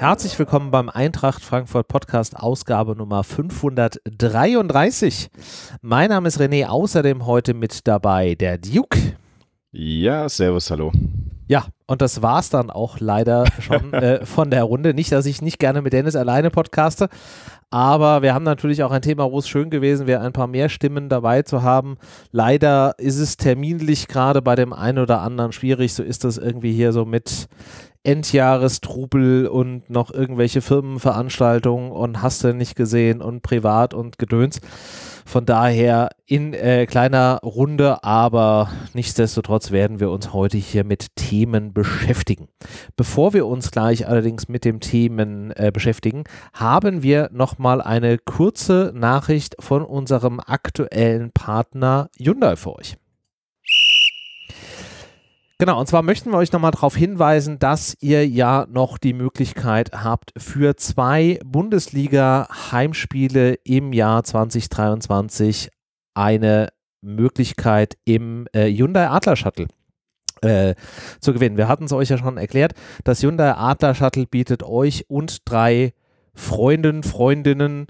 Herzlich willkommen beim Eintracht Frankfurt Podcast Ausgabe Nummer 533. Mein Name ist René, außerdem heute mit dabei der Duke. Ja, servus, hallo. Ja, und das war's dann auch leider schon äh, von der Runde. Nicht, dass ich nicht gerne mit Dennis alleine podcaste, aber wir haben natürlich auch ein Thema, wo es schön gewesen wäre, ein paar mehr Stimmen dabei zu haben. Leider ist es terminlich gerade bei dem einen oder anderen schwierig. So ist das irgendwie hier so mit Endjahrestrubel und noch irgendwelche Firmenveranstaltungen und hast du nicht gesehen und privat und Gedöns. Von daher in äh, kleiner Runde, aber nichtsdestotrotz werden wir uns heute hier mit Themen beschäftigen. Bevor wir uns gleich allerdings mit dem Themen äh, beschäftigen, haben wir nochmal eine kurze Nachricht von unserem aktuellen Partner Hyundai für euch. Genau, und zwar möchten wir euch nochmal darauf hinweisen, dass ihr ja noch die Möglichkeit habt, für zwei Bundesliga-Heimspiele im Jahr 2023 eine Möglichkeit im äh, Hyundai Adler Shuttle äh, zu gewinnen. Wir hatten es euch ja schon erklärt. Das Hyundai Adler Shuttle bietet euch und drei Freunden, Freundinnen,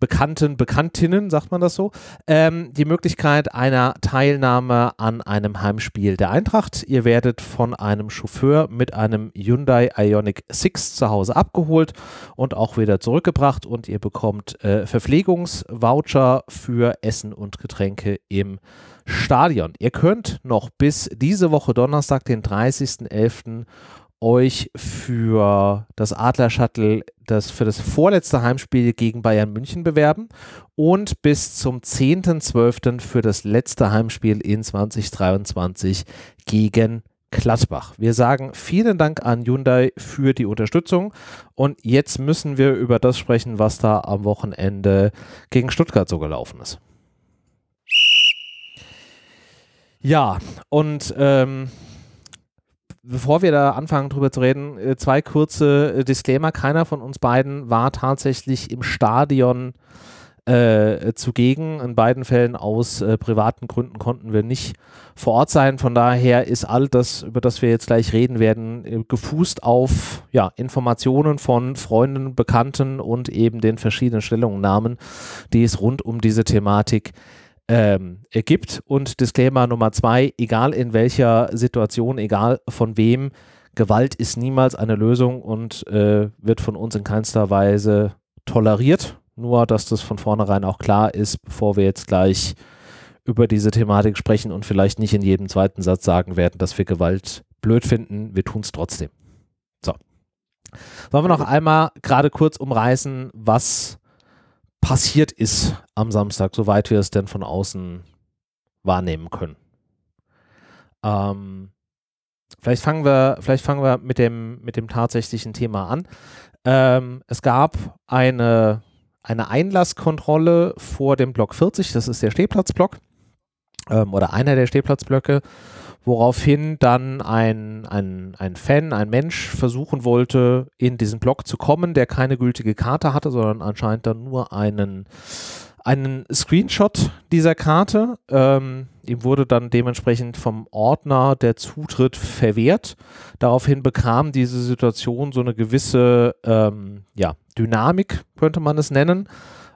Bekannten, Bekanntinnen, sagt man das so, ähm, die Möglichkeit einer Teilnahme an einem Heimspiel der Eintracht. Ihr werdet von einem Chauffeur mit einem Hyundai Ionic 6 zu Hause abgeholt und auch wieder zurückgebracht und ihr bekommt äh, Verpflegungsvoucher für Essen und Getränke im Stadion. Ihr könnt noch bis diese Woche Donnerstag, den 30.11., euch für das Adler Shuttle das für das vorletzte Heimspiel gegen Bayern München bewerben und bis zum 10.12. für das letzte Heimspiel in 2023 gegen Gladbach. Wir sagen vielen Dank an Hyundai für die Unterstützung und jetzt müssen wir über das sprechen, was da am Wochenende gegen Stuttgart so gelaufen ist. Ja, und ähm, bevor wir da anfangen drüber zu reden, äh, zwei kurze äh, Disclaimer. Keiner von uns beiden war tatsächlich im Stadion äh, zugegen. In beiden Fällen aus äh, privaten Gründen konnten wir nicht vor Ort sein. Von daher ist all das, über das wir jetzt gleich reden werden, äh, gefußt auf ja, Informationen von Freunden, Bekannten und eben den verschiedenen Stellungnahmen, die es rund um diese Thematik gibt ähm, gibt. Und Disclaimer Nummer zwei, egal in welcher Situation, egal von wem, Gewalt ist niemals eine Lösung und äh, wird von uns in keinster Weise toleriert. Nur, dass das von vornherein auch klar ist, bevor wir jetzt gleich über diese Thematik sprechen und vielleicht nicht in jedem zweiten Satz sagen werden, dass wir Gewalt blöd finden. Wir tun es trotzdem. So. Sollen wir noch einmal gerade kurz umreißen, was passiert ist am Samstag, soweit wir es denn von außen wahrnehmen können. Ähm, vielleicht fangen wir, vielleicht fangen wir mit dem, mit dem tatsächlichen Thema an. Ähm, es gab eine, eine Einlasskontrolle vor dem Block 40, das ist der Stehplatzblock ähm, oder einer der Stehplatzblöcke woraufhin dann ein, ein, ein Fan, ein Mensch versuchen wollte, in diesen Block zu kommen, der keine gültige Karte hatte, sondern anscheinend dann nur einen, einen Screenshot dieser Karte. Ähm, ihm wurde dann dementsprechend vom Ordner der Zutritt verwehrt. Daraufhin bekam diese Situation so eine gewisse ähm, ja, Dynamik, könnte man es nennen.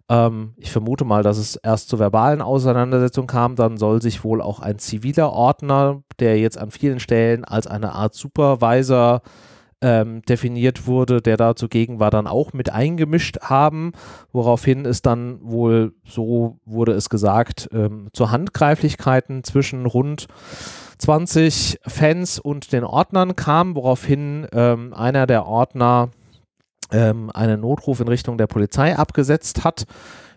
Ähm, ich vermute mal, dass es erst zu verbalen Auseinandersetzungen kam. Dann soll sich wohl auch ein ziviler Ordner, der jetzt an vielen Stellen als eine Art Supervisor ähm, definiert wurde, der da zugegen war, dann auch mit eingemischt haben, woraufhin es dann wohl, so wurde es gesagt, ähm, zu Handgreiflichkeiten zwischen rund 20 Fans und den Ordnern kam, woraufhin ähm, einer der Ordner ähm, einen Notruf in Richtung der Polizei abgesetzt hat.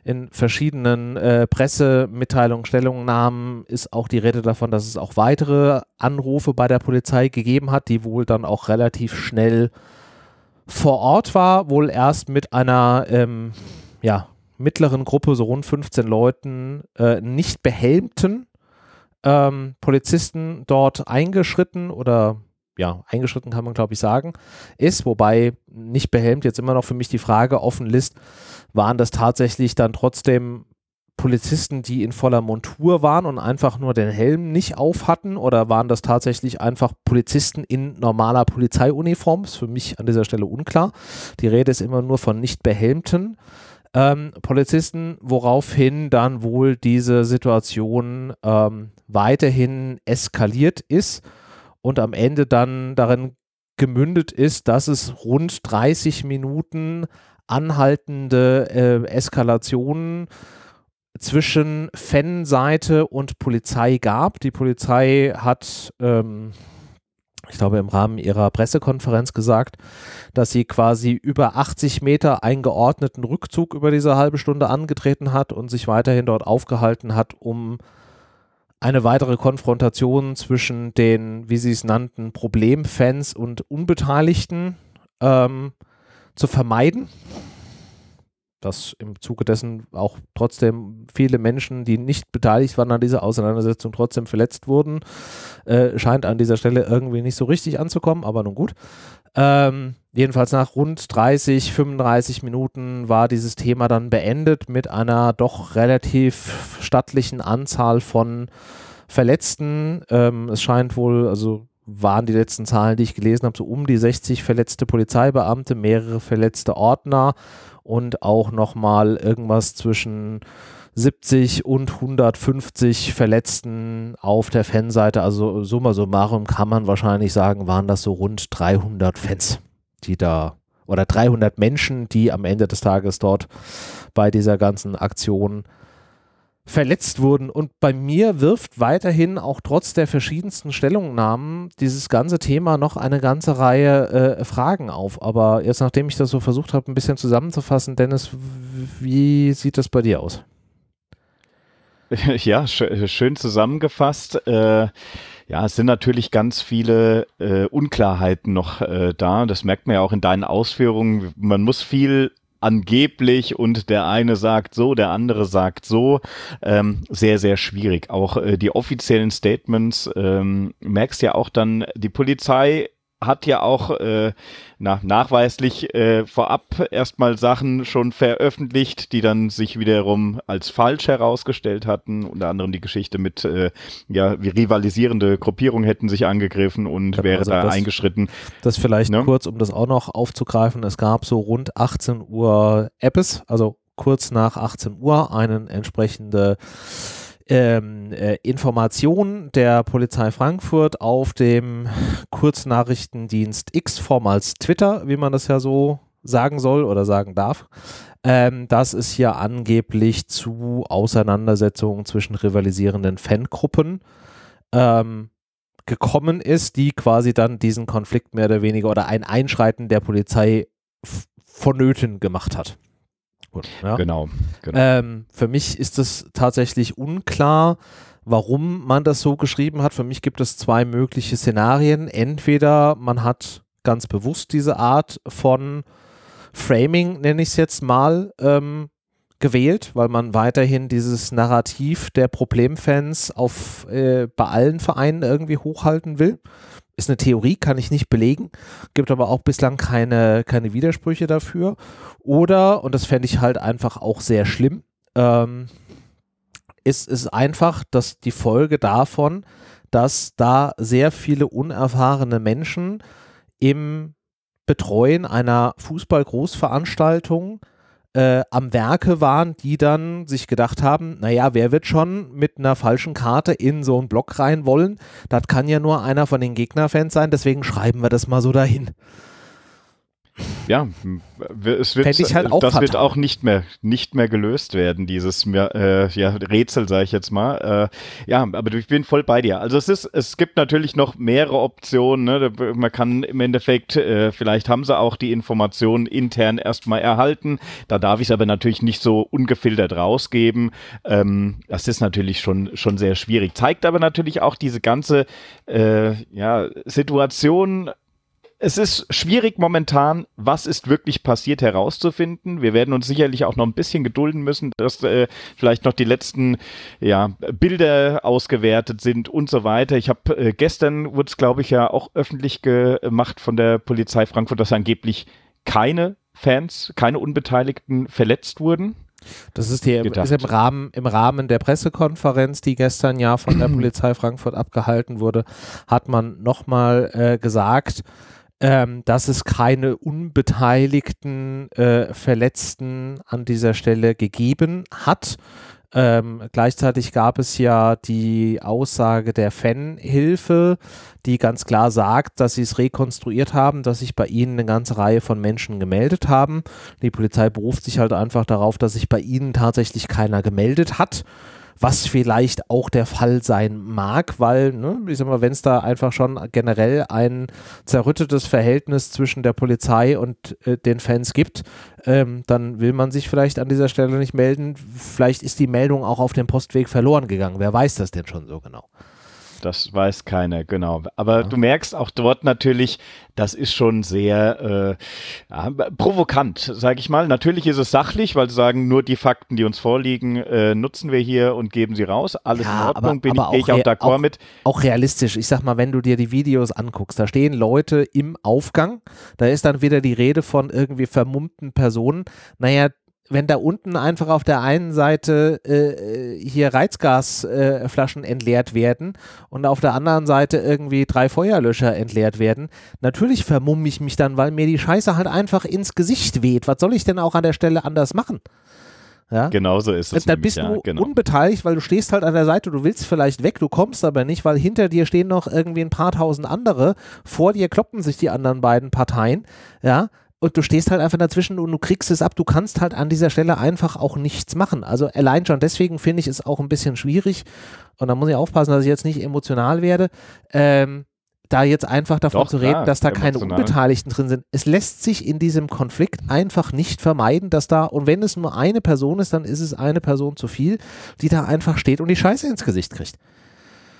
In verschiedenen äh, Pressemitteilungen, Stellungnahmen ist auch die Rede davon, dass es auch weitere Anrufe bei der Polizei gegeben hat, die wohl dann auch relativ schnell vor Ort war, wohl erst mit einer ähm, ja, mittleren Gruppe, so rund 15 Leuten, äh, nicht behelmten ähm, Polizisten dort eingeschritten oder ja, eingeschritten kann man glaube ich sagen, ist, wobei nicht behelmt jetzt immer noch für mich die Frage offen ist, waren das tatsächlich dann trotzdem Polizisten, die in voller Montur waren und einfach nur den Helm nicht auf hatten? Oder waren das tatsächlich einfach Polizisten in normaler Polizeiuniform? Ist für mich an dieser Stelle unklar. Die Rede ist immer nur von nicht behelmten ähm, Polizisten, woraufhin dann wohl diese Situation ähm, weiterhin eskaliert ist und am Ende dann darin gemündet ist, dass es rund 30 Minuten anhaltende äh, Eskalationen zwischen Fanseite und Polizei gab. Die Polizei hat, ähm, ich glaube, im Rahmen ihrer Pressekonferenz gesagt, dass sie quasi über 80 Meter eingeordneten Rückzug über diese halbe Stunde angetreten hat und sich weiterhin dort aufgehalten hat, um eine weitere Konfrontation zwischen den, wie sie es nannten, Problemfans und Unbeteiligten ähm, zu vermeiden dass im Zuge dessen auch trotzdem viele Menschen, die nicht beteiligt waren an dieser Auseinandersetzung, trotzdem verletzt wurden. Äh, scheint an dieser Stelle irgendwie nicht so richtig anzukommen, aber nun gut. Ähm, jedenfalls nach rund 30, 35 Minuten war dieses Thema dann beendet mit einer doch relativ stattlichen Anzahl von Verletzten. Ähm, es scheint wohl, also waren die letzten Zahlen, die ich gelesen habe, so um die 60 verletzte Polizeibeamte, mehrere verletzte Ordner und auch nochmal irgendwas zwischen 70 und 150 Verletzten auf der Fanseite. Also summa summarum kann man wahrscheinlich sagen, waren das so rund 300 Fans, die da oder 300 Menschen, die am Ende des Tages dort bei dieser ganzen Aktion verletzt wurden. Und bei mir wirft weiterhin auch trotz der verschiedensten Stellungnahmen dieses ganze Thema noch eine ganze Reihe äh, Fragen auf. Aber jetzt, nachdem ich das so versucht habe, ein bisschen zusammenzufassen, Dennis, wie sieht das bei dir aus? Ja, sch schön zusammengefasst. Äh, ja, es sind natürlich ganz viele äh, Unklarheiten noch äh, da. Das merkt man ja auch in deinen Ausführungen. Man muss viel angeblich und der eine sagt so, der andere sagt so. Ähm, sehr, sehr schwierig. Auch äh, die offiziellen Statements ähm, merkst ja auch dann, die Polizei hat ja auch äh, na, nachweislich äh, vorab erstmal Sachen schon veröffentlicht, die dann sich wiederum als falsch herausgestellt hatten. Unter anderem die Geschichte mit, äh, ja, wie rivalisierende Gruppierungen hätten sich angegriffen und ja, wäre also da das, eingeschritten. Das vielleicht ne? kurz, um das auch noch aufzugreifen. Es gab so rund 18 Uhr Apps, also kurz nach 18 Uhr, einen entsprechende ähm, äh, Information der Polizei Frankfurt auf dem Kurznachrichtendienst X, vormals Twitter, wie man das ja so sagen soll oder sagen darf, ähm, dass es hier angeblich zu Auseinandersetzungen zwischen rivalisierenden Fangruppen ähm, gekommen ist, die quasi dann diesen Konflikt mehr oder weniger oder ein Einschreiten der Polizei vonnöten gemacht hat. Gut, ja. Genau. genau. Ähm, für mich ist es tatsächlich unklar, warum man das so geschrieben hat. Für mich gibt es zwei mögliche Szenarien. Entweder man hat ganz bewusst diese Art von Framing, nenne ich es jetzt mal, ähm, gewählt, weil man weiterhin dieses Narrativ der Problemfans auf, äh, bei allen Vereinen irgendwie hochhalten will. Ist eine Theorie, kann ich nicht belegen, gibt aber auch bislang keine, keine Widersprüche dafür. Oder, und das fände ich halt einfach auch sehr schlimm, ähm, ist es einfach, dass die Folge davon, dass da sehr viele unerfahrene Menschen im Betreuen einer Fußball-Großveranstaltung äh, am Werke waren, die dann sich gedacht haben, naja, wer wird schon mit einer falschen Karte in so einen Block rein wollen? Das kann ja nur einer von den Gegnerfans sein, deswegen schreiben wir das mal so dahin ja, es wird, halt das wird auch nicht mehr, nicht mehr gelöst werden, dieses äh, ja, Rätsel, sage ich jetzt mal. Äh, ja, aber ich bin voll bei dir. Also es ist, es gibt natürlich noch mehrere Optionen. Ne? Man kann im Endeffekt, äh, vielleicht haben sie auch die Informationen intern erstmal erhalten. Da darf ich es aber natürlich nicht so ungefiltert rausgeben. Ähm, das ist natürlich schon, schon sehr schwierig. Zeigt aber natürlich auch diese ganze äh, ja, Situation es ist schwierig momentan, was ist wirklich passiert herauszufinden. Wir werden uns sicherlich auch noch ein bisschen gedulden müssen, dass äh, vielleicht noch die letzten ja, Bilder ausgewertet sind und so weiter. Ich habe äh, gestern wurde es, glaube ich, ja auch öffentlich gemacht von der Polizei Frankfurt, dass angeblich keine Fans, keine Unbeteiligten verletzt wurden. Das ist, die, ist im, Rahmen, im Rahmen der Pressekonferenz, die gestern ja von der Polizei Frankfurt abgehalten wurde, hat man nochmal äh, gesagt, ähm, dass es keine unbeteiligten äh, Verletzten an dieser Stelle gegeben hat. Ähm, gleichzeitig gab es ja die Aussage der Fanhilfe, die ganz klar sagt, dass sie es rekonstruiert haben, dass sich bei ihnen eine ganze Reihe von Menschen gemeldet haben. Die Polizei beruft sich halt einfach darauf, dass sich bei ihnen tatsächlich keiner gemeldet hat was vielleicht auch der Fall sein mag, weil, ne, ich sag mal, wenn es da einfach schon generell ein zerrüttetes Verhältnis zwischen der Polizei und äh, den Fans gibt, ähm, dann will man sich vielleicht an dieser Stelle nicht melden. Vielleicht ist die Meldung auch auf dem Postweg verloren gegangen. Wer weiß das denn schon so genau? Das weiß keiner, genau. Aber ja. du merkst auch dort natürlich, das ist schon sehr äh, ja, provokant, sage ich mal. Natürlich ist es sachlich, weil sie sagen, nur die Fakten, die uns vorliegen, äh, nutzen wir hier und geben sie raus. Alles ja, in Ordnung, aber, bin aber ich, ich auch d'accord mit. Auch realistisch. Ich sag mal, wenn du dir die Videos anguckst, da stehen Leute im Aufgang, da ist dann wieder die Rede von irgendwie vermummten Personen. Naja, wenn da unten einfach auf der einen Seite äh, hier Reizgasflaschen äh, entleert werden und auf der anderen Seite irgendwie drei Feuerlöscher entleert werden, natürlich vermumme ich mich dann, weil mir die Scheiße halt einfach ins Gesicht weht. Was soll ich denn auch an der Stelle anders machen? Ja? Genauso ist es. Dann bist ja, du genau. unbeteiligt, weil du stehst halt an der Seite, du willst vielleicht weg, du kommst aber nicht, weil hinter dir stehen noch irgendwie ein paar tausend andere, vor dir kloppen sich die anderen beiden Parteien, ja, und du stehst halt einfach dazwischen und du kriegst es ab. Du kannst halt an dieser Stelle einfach auch nichts machen. Also allein schon deswegen finde ich es auch ein bisschen schwierig. Und da muss ich aufpassen, dass ich jetzt nicht emotional werde. Ähm, da jetzt einfach davon Doch, zu reden, klar, dass da emotional. keine Unbeteiligten drin sind. Es lässt sich in diesem Konflikt einfach nicht vermeiden, dass da, und wenn es nur eine Person ist, dann ist es eine Person zu viel, die da einfach steht und die Scheiße ins Gesicht kriegt.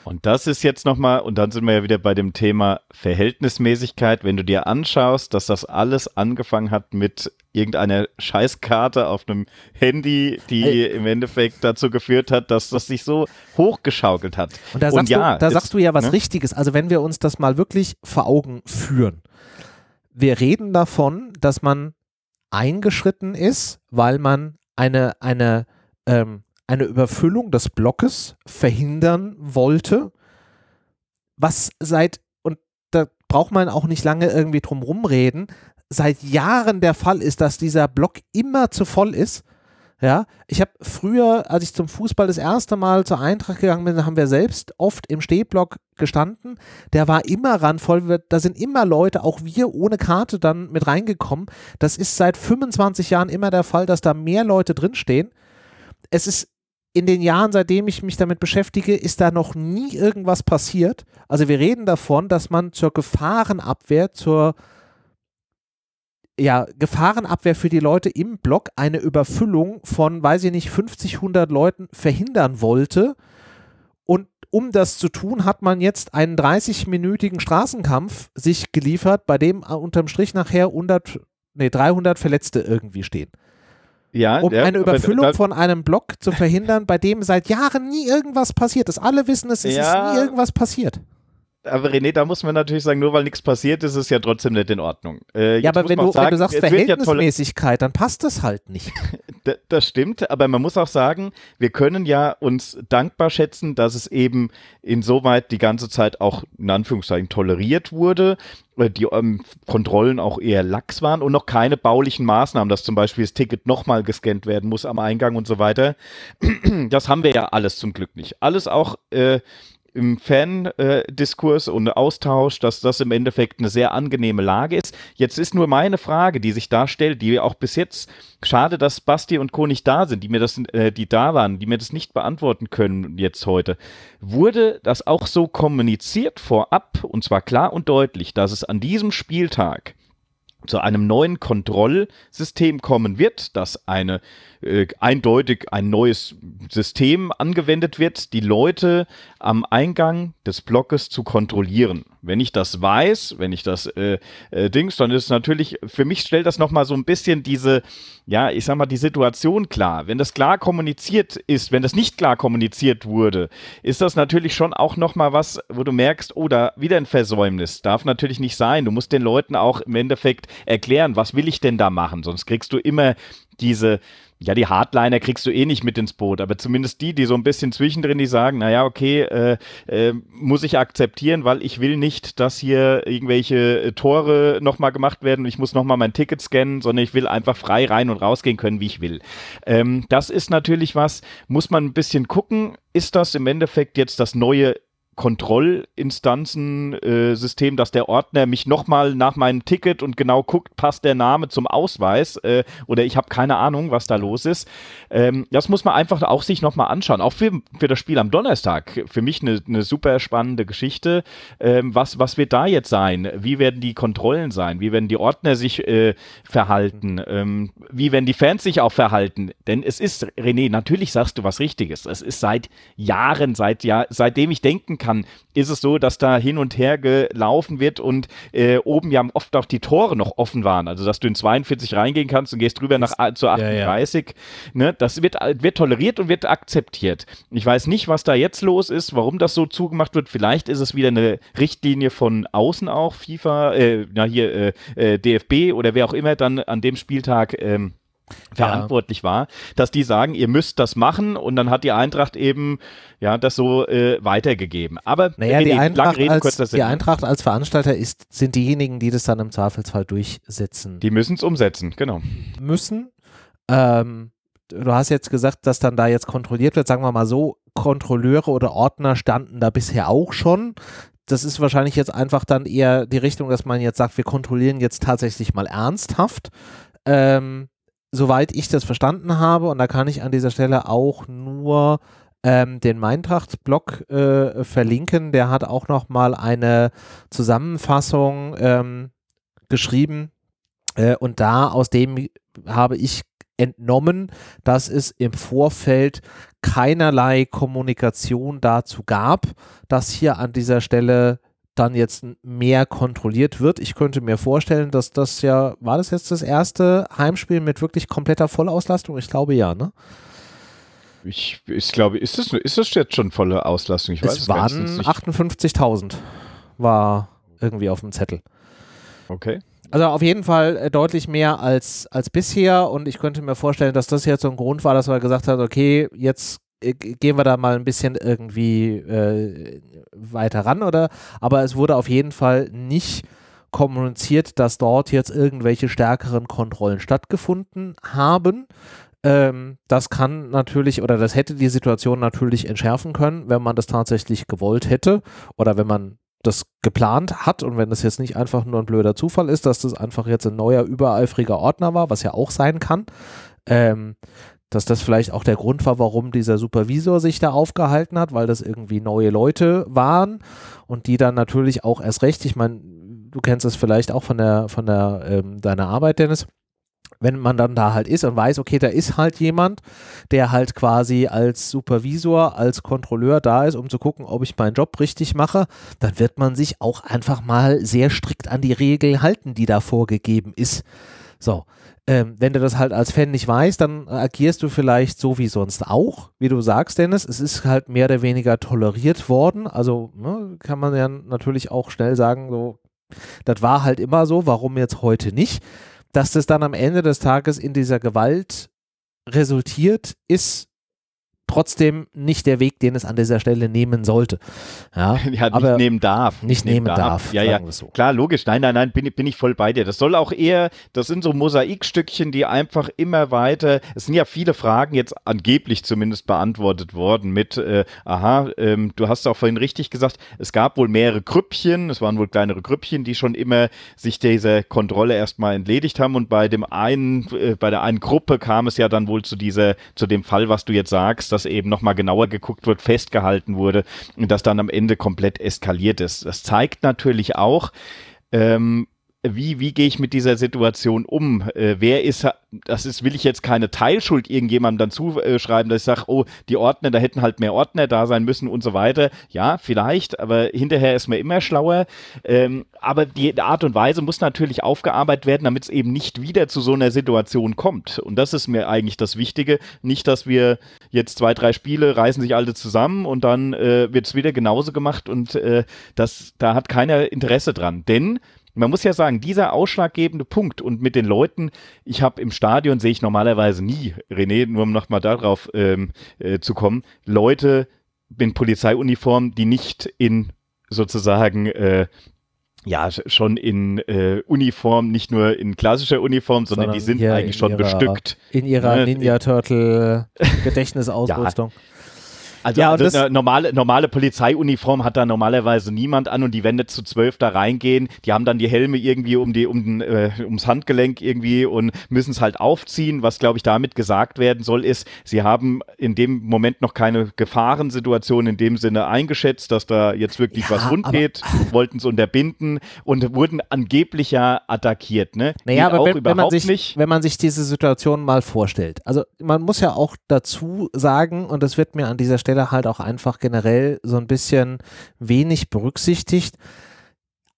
Und das ist jetzt nochmal, und dann sind wir ja wieder bei dem Thema Verhältnismäßigkeit. Wenn du dir anschaust, dass das alles angefangen hat mit irgendeiner Scheißkarte auf einem Handy, die Ey. im Endeffekt dazu geführt hat, dass das sich so hochgeschaukelt hat. Und da sagst, und ja, du, da ist, sagst du ja was ne? Richtiges. Also wenn wir uns das mal wirklich vor Augen führen. Wir reden davon, dass man eingeschritten ist, weil man eine, eine ähm, eine Überfüllung des Blockes verhindern wollte, was seit, und da braucht man auch nicht lange irgendwie drum rumreden, seit Jahren der Fall ist, dass dieser Block immer zu voll ist. Ja, ich habe früher, als ich zum Fußball das erste Mal zur Eintracht gegangen bin, haben wir selbst oft im Stehblock gestanden. Der war immer randvoll. Da sind immer Leute, auch wir ohne Karte dann mit reingekommen. Das ist seit 25 Jahren immer der Fall, dass da mehr Leute drinstehen. Es ist in den Jahren, seitdem ich mich damit beschäftige, ist da noch nie irgendwas passiert. Also wir reden davon, dass man zur Gefahrenabwehr, zur ja, Gefahrenabwehr für die Leute im Block eine Überfüllung von, weiß ich nicht, 50, 100 Leuten verhindern wollte. Und um das zu tun, hat man jetzt einen 30-minütigen Straßenkampf sich geliefert, bei dem unterm Strich nachher 100, nee, 300 Verletzte irgendwie stehen ja, um ja, eine Überfüllung da, von einem Block zu verhindern, bei dem seit Jahren nie irgendwas passiert ist. Alle wissen, es ist ja, nie irgendwas passiert. Aber René, da muss man natürlich sagen, nur weil nichts passiert, ist es ja trotzdem nicht in Ordnung. Äh, ja, aber wenn du, sagen, wenn du, sagst Verhältnismäßigkeit, ja dann passt das halt nicht. das stimmt, aber man muss auch sagen, wir können ja uns dankbar schätzen, dass es eben insoweit die ganze Zeit auch in Anführungszeichen toleriert wurde, äh, die ähm, Kontrollen auch eher lax waren und noch keine baulichen Maßnahmen, dass zum Beispiel das Ticket nochmal gescannt werden muss am Eingang und so weiter. Das haben wir ja alles zum Glück nicht. Alles auch äh, im Fan-Diskurs und Austausch, dass das im Endeffekt eine sehr angenehme Lage ist. Jetzt ist nur meine Frage, die sich da stellt, die auch bis jetzt, schade, dass Basti und Co. nicht da sind, die mir das, äh, die da waren, die mir das nicht beantworten können jetzt heute. Wurde das auch so kommuniziert vorab, und zwar klar und deutlich, dass es an diesem Spieltag zu einem neuen Kontrollsystem kommen wird, dass eine äh, eindeutig ein neues System angewendet wird, die Leute am Eingang des Blockes zu kontrollieren. Wenn ich das weiß, wenn ich das äh, äh, Dings, dann ist natürlich, für mich stellt das nochmal so ein bisschen diese, ja, ich sag mal, die Situation klar. Wenn das klar kommuniziert ist, wenn das nicht klar kommuniziert wurde, ist das natürlich schon auch nochmal was, wo du merkst, oh, da wieder ein Versäumnis. Darf natürlich nicht sein. Du musst den Leuten auch im Endeffekt erklären, was will ich denn da machen? Sonst kriegst du immer diese, ja, die Hardliner kriegst du eh nicht mit ins Boot, aber zumindest die, die so ein bisschen zwischendrin, die sagen, naja, okay, äh, äh, muss ich akzeptieren, weil ich will nicht, dass hier irgendwelche äh, Tore nochmal gemacht werden und ich muss nochmal mein Ticket scannen, sondern ich will einfach frei rein und rausgehen können, wie ich will. Ähm, das ist natürlich was, muss man ein bisschen gucken, ist das im Endeffekt jetzt das neue Kontrollinstanzensystem, äh, dass der Ordner mich nochmal nach meinem Ticket und genau guckt, passt der Name zum Ausweis äh, oder ich habe keine Ahnung, was da los ist. Ähm, das muss man einfach auch sich nochmal anschauen. Auch für, für das Spiel am Donnerstag. Für mich eine, eine super spannende Geschichte. Ähm, was, was wird da jetzt sein? Wie werden die Kontrollen sein? Wie werden die Ordner sich äh, verhalten? Ähm, wie werden die Fans sich auch verhalten? Denn es ist, René, natürlich sagst du was Richtiges. Es ist seit Jahren, seit Jahr, seitdem ich denken kann, ist es so, dass da hin und her gelaufen wird und äh, oben ja oft auch die Tore noch offen waren. Also, dass du in 42 reingehen kannst und gehst drüber nach zu 38. Ja, ja. Ne, das wird, wird toleriert und wird akzeptiert. Ich weiß nicht, was da jetzt los ist, warum das so zugemacht wird. Vielleicht ist es wieder eine Richtlinie von außen auch, FIFA, äh, na hier, äh, äh DFB oder wer auch immer dann an dem Spieltag ähm, verantwortlich ja. war, dass die sagen, ihr müsst das machen und dann hat die Eintracht eben ja das so äh, weitergegeben. Aber naja, die, Eintracht reden, als, die Eintracht als Veranstalter ist, sind diejenigen, die das dann im Zweifelsfall durchsetzen. Die müssen es umsetzen, genau. Müssen. Ähm, du hast jetzt gesagt, dass dann da jetzt kontrolliert wird, sagen wir mal so, Kontrolleure oder Ordner standen da bisher auch schon. Das ist wahrscheinlich jetzt einfach dann eher die Richtung, dass man jetzt sagt, wir kontrollieren jetzt tatsächlich mal ernsthaft. Ähm, soweit ich das verstanden habe, und da kann ich an dieser Stelle auch nur ähm, den Meintracht-Blog äh, verlinken, der hat auch nochmal eine Zusammenfassung ähm, geschrieben äh, und da aus dem habe ich entnommen, dass es im Vorfeld keinerlei Kommunikation dazu gab, dass hier an dieser Stelle dann jetzt mehr kontrolliert wird. Ich könnte mir vorstellen, dass das ja, war das jetzt das erste Heimspiel mit wirklich kompletter Vollauslastung? Ich glaube ja, ne? Ich, ich glaube, ist das, ist das jetzt schon volle Auslastung? Ich weiß es waren 58.000 war irgendwie auf dem Zettel. Okay. Also auf jeden Fall äh, deutlich mehr als, als bisher und ich könnte mir vorstellen, dass das jetzt so ein Grund war, dass man gesagt hat, okay, jetzt gehen wir da mal ein bisschen irgendwie äh, weiter ran, oder? Aber es wurde auf jeden Fall nicht kommuniziert, dass dort jetzt irgendwelche stärkeren Kontrollen stattgefunden haben. Ähm, das kann natürlich oder das hätte die Situation natürlich entschärfen können, wenn man das tatsächlich gewollt hätte oder wenn man das geplant hat und wenn das jetzt nicht einfach nur ein blöder Zufall ist, dass das einfach jetzt ein neuer übereifriger Ordner war, was ja auch sein kann. Ähm, dass das vielleicht auch der Grund war, warum dieser Supervisor sich da aufgehalten hat, weil das irgendwie neue Leute waren und die dann natürlich auch erst recht, ich meine, du kennst es vielleicht auch von der, von der, ähm, deiner Arbeit, Dennis, wenn man dann da halt ist und weiß, okay, da ist halt jemand, der halt quasi als Supervisor, als Kontrolleur da ist, um zu gucken, ob ich meinen Job richtig mache, dann wird man sich auch einfach mal sehr strikt an die Regel halten, die da vorgegeben ist. So, ähm, wenn du das halt als Fan nicht weißt, dann agierst du vielleicht so wie sonst auch, wie du sagst, Dennis. Es ist halt mehr oder weniger toleriert worden. Also ne, kann man ja natürlich auch schnell sagen, so, das war halt immer so, warum jetzt heute nicht? Dass das dann am Ende des Tages in dieser Gewalt resultiert, ist trotzdem nicht der Weg, den es an dieser Stelle nehmen sollte. Ja, ja nicht aber nehmen darf. Nicht, nehmen darf. darf. Ja, ja. So. Klar, logisch. Nein, nein, nein, bin, bin ich voll bei dir. Das soll auch eher, das sind so Mosaikstückchen, die einfach immer weiter, es sind ja viele Fragen jetzt angeblich zumindest beantwortet worden mit, äh, aha, ähm, du hast auch vorhin richtig gesagt, es gab wohl mehrere Grüppchen, es waren wohl kleinere Grüppchen, die schon immer sich dieser Kontrolle erstmal entledigt haben und bei dem einen, äh, bei der einen Gruppe kam es ja dann wohl zu dieser, zu dem Fall, was du jetzt sagst, dass dass eben nochmal genauer geguckt wird, festgehalten wurde und das dann am Ende komplett eskaliert ist. Das zeigt natürlich auch, ähm, wie, wie gehe ich mit dieser Situation um? Äh, wer ist, das ist, will ich jetzt keine Teilschuld irgendjemandem dann zuschreiben, dass ich sage, oh, die Ordner, da hätten halt mehr Ordner da sein müssen und so weiter. Ja, vielleicht, aber hinterher ist man immer schlauer. Ähm, aber die Art und Weise muss natürlich aufgearbeitet werden, damit es eben nicht wieder zu so einer Situation kommt. Und das ist mir eigentlich das Wichtige. Nicht, dass wir jetzt zwei, drei Spiele reißen sich alle zusammen und dann äh, wird es wieder genauso gemacht und äh, das, da hat keiner Interesse dran. Denn man muss ja sagen, dieser ausschlaggebende Punkt und mit den Leuten, ich habe im Stadion, sehe ich normalerweise nie, René, nur um nochmal darauf ähm, äh, zu kommen, Leute in Polizeiuniform, die nicht in sozusagen äh, ja, schon in äh, Uniform, nicht nur in klassischer Uniform, sondern, sondern die sind eigentlich schon ihrer, bestückt. In ihrer ne? Ninja Turtle Gedächtnisausrüstung. ja. Also, ja, also eine normale, normale Polizeiuniform hat da normalerweise niemand an und die, wenn nicht zu zwölf da reingehen, die haben dann die Helme irgendwie um die, um, äh, ums Handgelenk irgendwie und müssen es halt aufziehen. Was, glaube ich, damit gesagt werden soll, ist, sie haben in dem Moment noch keine Gefahrensituation in dem Sinne eingeschätzt, dass da jetzt wirklich ja, was rund geht, wollten es unterbinden und wurden angeblich ja attackiert. Ne? Naja, Geht aber wenn, wenn, man sich, nicht. wenn man sich diese Situation mal vorstellt. Also man muss ja auch dazu sagen, und das wird mir an dieser Stelle Stelle halt auch einfach generell so ein bisschen wenig berücksichtigt.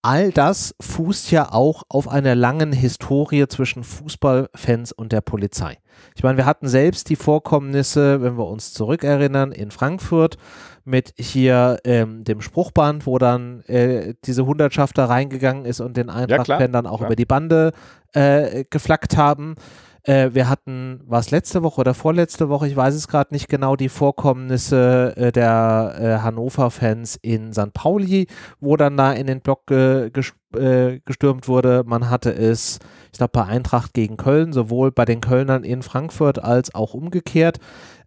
All das fußt ja auch auf einer langen Historie zwischen Fußballfans und der Polizei. Ich meine, wir hatten selbst die Vorkommnisse, wenn wir uns zurückerinnern, in Frankfurt mit hier ähm, dem Spruchband, wo dann äh, diese Hundertschaft da reingegangen ist und den Eintracht-Fan ja, dann auch klar. über die Bande äh, geflackt haben. Äh, wir hatten, war es letzte Woche oder vorletzte Woche, ich weiß es gerade nicht genau, die Vorkommnisse äh, der äh, Hannover-Fans in St. Pauli, wo dann da in den Block ge äh, gestürmt wurde. Man hatte es, ich glaube, bei Eintracht gegen Köln, sowohl bei den Kölnern in Frankfurt als auch umgekehrt.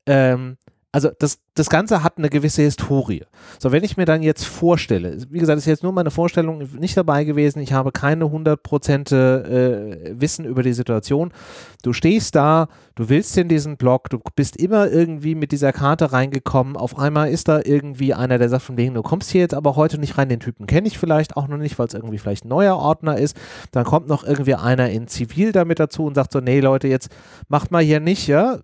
Ähm, also das, das Ganze hat eine gewisse Historie. So, wenn ich mir dann jetzt vorstelle, wie gesagt, ist jetzt nur meine Vorstellung nicht dabei gewesen, ich habe keine 100% äh, Wissen über die Situation. Du stehst da, du willst in diesen Blog, du bist immer irgendwie mit dieser Karte reingekommen, auf einmal ist da irgendwie einer, der sagt von wegen, du kommst hier jetzt aber heute nicht rein, den Typen kenne ich vielleicht auch noch nicht, weil es irgendwie vielleicht ein neuer Ordner ist. Dann kommt noch irgendwie einer in Zivil damit dazu und sagt so, nee Leute, jetzt macht mal hier nicht, ja,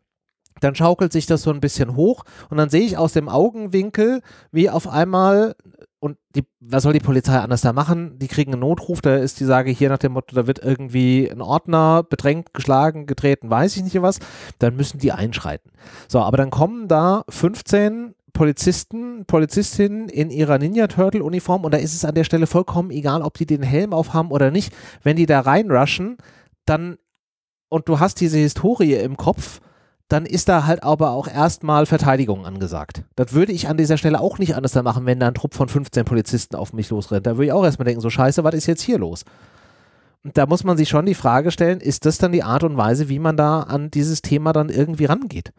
dann schaukelt sich das so ein bisschen hoch und dann sehe ich aus dem Augenwinkel, wie auf einmal, und die, was soll die Polizei anders da machen? Die kriegen einen Notruf, da ist die Sage hier nach dem Motto, da wird irgendwie ein Ordner bedrängt, geschlagen, getreten, weiß ich nicht was, dann müssen die einschreiten. So, aber dann kommen da 15 Polizisten, Polizistinnen in ihrer Ninja Turtle Uniform und da ist es an der Stelle vollkommen egal, ob die den Helm aufhaben oder nicht. Wenn die da reinrushen, dann und du hast diese Historie im Kopf, dann ist da halt aber auch erstmal Verteidigung angesagt. Das würde ich an dieser Stelle auch nicht anders machen, wenn da ein Trupp von 15 Polizisten auf mich losrennt. Da würde ich auch erstmal denken, so scheiße, was ist jetzt hier los? Und da muss man sich schon die Frage stellen, ist das dann die Art und Weise, wie man da an dieses Thema dann irgendwie rangeht?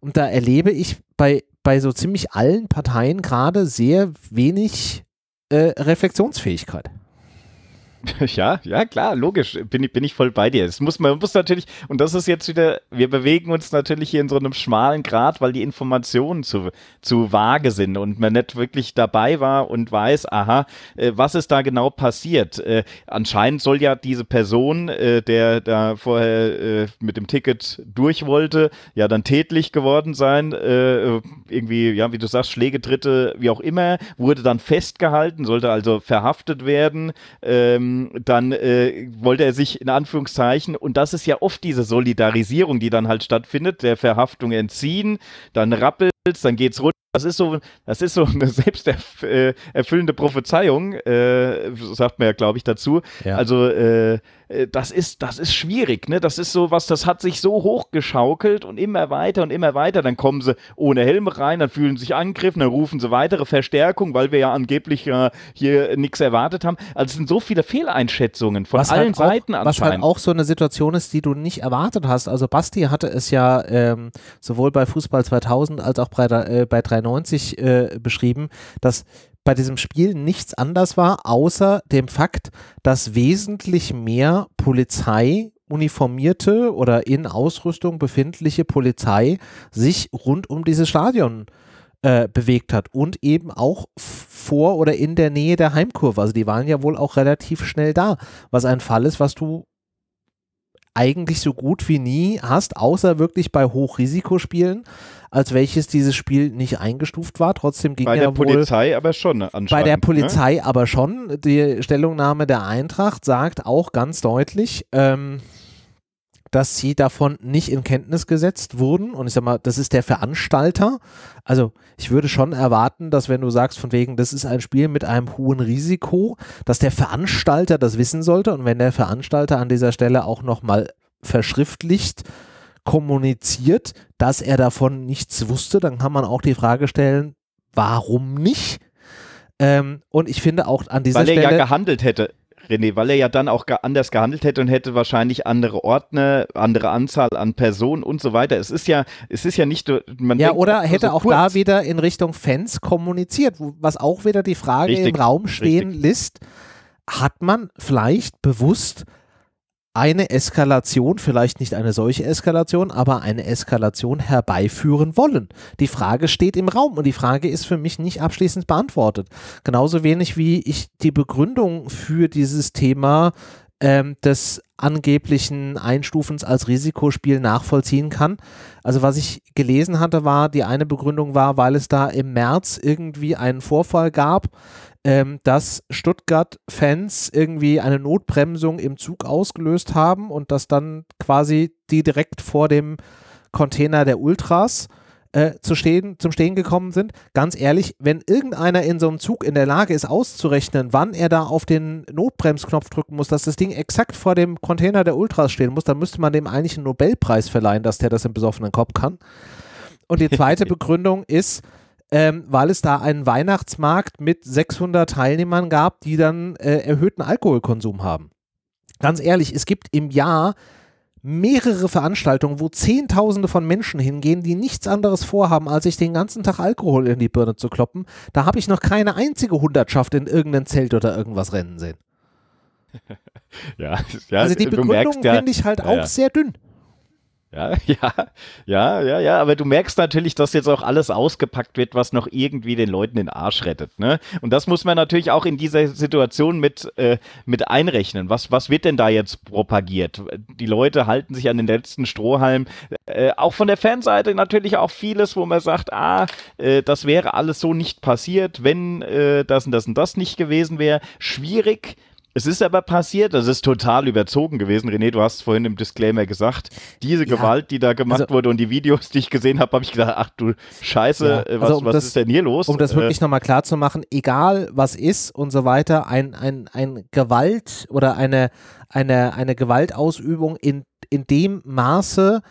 Und da erlebe ich bei, bei so ziemlich allen Parteien gerade sehr wenig äh, Reflexionsfähigkeit. Ja, ja, klar, logisch, bin ich, bin ich voll bei dir. Es muss, man muss natürlich, und das ist jetzt wieder, wir bewegen uns natürlich hier in so einem schmalen Grad, weil die Informationen zu, zu vage sind und man nicht wirklich dabei war und weiß, aha, äh, was ist da genau passiert. Äh, anscheinend soll ja diese Person, äh, der da vorher äh, mit dem Ticket durch wollte, ja dann tätlich geworden sein, äh, irgendwie, ja, wie du sagst, Schläge, Tritte, wie auch immer, wurde dann festgehalten, sollte also verhaftet werden. Ähm, ähm, dann äh, wollte er sich in Anführungszeichen, und das ist ja oft diese Solidarisierung, die dann halt stattfindet, der Verhaftung entziehen, dann rappelt dann geht's runter. Das ist so, das ist so eine selbsterfüllende Prophezeiung, äh, sagt man ja, glaube ich, dazu. Ja. Also äh, äh, das ist, das ist schwierig, ne? Das ist so was, das hat sich so hochgeschaukelt und immer weiter und immer weiter. Dann kommen sie ohne Helm rein, dann fühlen sie sich angegriffen, dann rufen sie weitere Verstärkung, weil wir ja angeblich äh, hier nichts erwartet haben. Also es sind so viele Fehleinschätzungen von was allen halt Seiten auch, Was halt auch so eine Situation ist, die du nicht erwartet hast. Also Basti hatte es ja ähm, sowohl bei Fußball 2000 als auch bei, äh, bei 390 äh, beschrieben, dass bei diesem Spiel nichts anders war, außer dem Fakt, dass wesentlich mehr Polizei uniformierte oder in Ausrüstung befindliche Polizei sich rund um dieses Stadion äh, bewegt hat und eben auch vor oder in der Nähe der Heimkurve. Also die waren ja wohl auch relativ schnell da, was ein Fall ist, was du eigentlich so gut wie nie hast, außer wirklich bei Hochrisikospielen als welches dieses Spiel nicht eingestuft war. Trotzdem ging bei ja der Polizei aber schon anscheinend. Bei der ne? Polizei ne? aber schon. Die Stellungnahme der Eintracht sagt auch ganz deutlich, ähm, dass sie davon nicht in Kenntnis gesetzt wurden. Und ich sag mal, das ist der Veranstalter. Also ich würde schon erwarten, dass wenn du sagst, von wegen, das ist ein Spiel mit einem hohen Risiko, dass der Veranstalter das wissen sollte. Und wenn der Veranstalter an dieser Stelle auch nochmal verschriftlicht kommuniziert, dass er davon nichts wusste, dann kann man auch die Frage stellen, warum nicht? Ähm, und ich finde auch an dieser Weil Stelle. Weil er ja gehandelt hätte. René, weil er ja dann auch anders gehandelt hätte und hätte wahrscheinlich andere Ordner, andere Anzahl an Personen und so weiter. Es ist ja, es ist ja nicht, man Ja, oder hätte so auch kurz. da wieder in Richtung Fans kommuniziert, was auch wieder die Frage richtig, im Raum stehen richtig. lässt, hat man vielleicht bewusst eine Eskalation, vielleicht nicht eine solche Eskalation, aber eine Eskalation herbeiführen wollen. Die Frage steht im Raum und die Frage ist für mich nicht abschließend beantwortet. Genauso wenig wie ich die Begründung für dieses Thema ähm, des angeblichen Einstufens als Risikospiel nachvollziehen kann. Also was ich gelesen hatte, war, die eine Begründung war, weil es da im März irgendwie einen Vorfall gab, ähm, dass Stuttgart-Fans irgendwie eine Notbremsung im Zug ausgelöst haben und dass dann quasi die direkt vor dem Container der Ultras äh, zu stehen, zum Stehen gekommen sind. Ganz ehrlich, wenn irgendeiner in so einem Zug in der Lage ist, auszurechnen, wann er da auf den Notbremsknopf drücken muss, dass das Ding exakt vor dem Container der Ultras stehen muss, dann müsste man dem eigentlich einen Nobelpreis verleihen, dass der das im besoffenen Kopf kann. Und die zweite Begründung ist, ähm, weil es da einen Weihnachtsmarkt mit 600 Teilnehmern gab, die dann äh, erhöhten Alkoholkonsum haben. Ganz ehrlich, es gibt im Jahr mehrere Veranstaltungen, wo Zehntausende von Menschen hingehen, die nichts anderes vorhaben, als sich den ganzen Tag Alkohol in die Birne zu kloppen. Da habe ich noch keine einzige Hundertschaft in irgendeinem Zelt oder irgendwas rennen sehen. ja, ja, also die Begründung ja, finde ich halt auch ja. sehr dünn. Ja, ja, ja, ja, ja, aber du merkst natürlich, dass jetzt auch alles ausgepackt wird, was noch irgendwie den Leuten den Arsch rettet. Ne? Und das muss man natürlich auch in dieser Situation mit, äh, mit einrechnen. Was, was wird denn da jetzt propagiert? Die Leute halten sich an den letzten Strohhalm. Äh, auch von der Fanseite natürlich auch vieles, wo man sagt, ah, äh, das wäre alles so nicht passiert, wenn äh, das und das und das nicht gewesen wäre. Schwierig es ist aber passiert, das ist total überzogen gewesen. René, du hast vorhin im Disclaimer gesagt, diese ja, Gewalt, die da gemacht also, wurde und die Videos, die ich gesehen habe, habe ich gedacht, ach du Scheiße, ja, äh, was, also um was das, ist denn hier los? Um das wirklich äh, nochmal klar zu machen, egal was ist und so weiter, ein, ein, ein Gewalt oder eine, eine, eine Gewaltausübung in, in dem Maße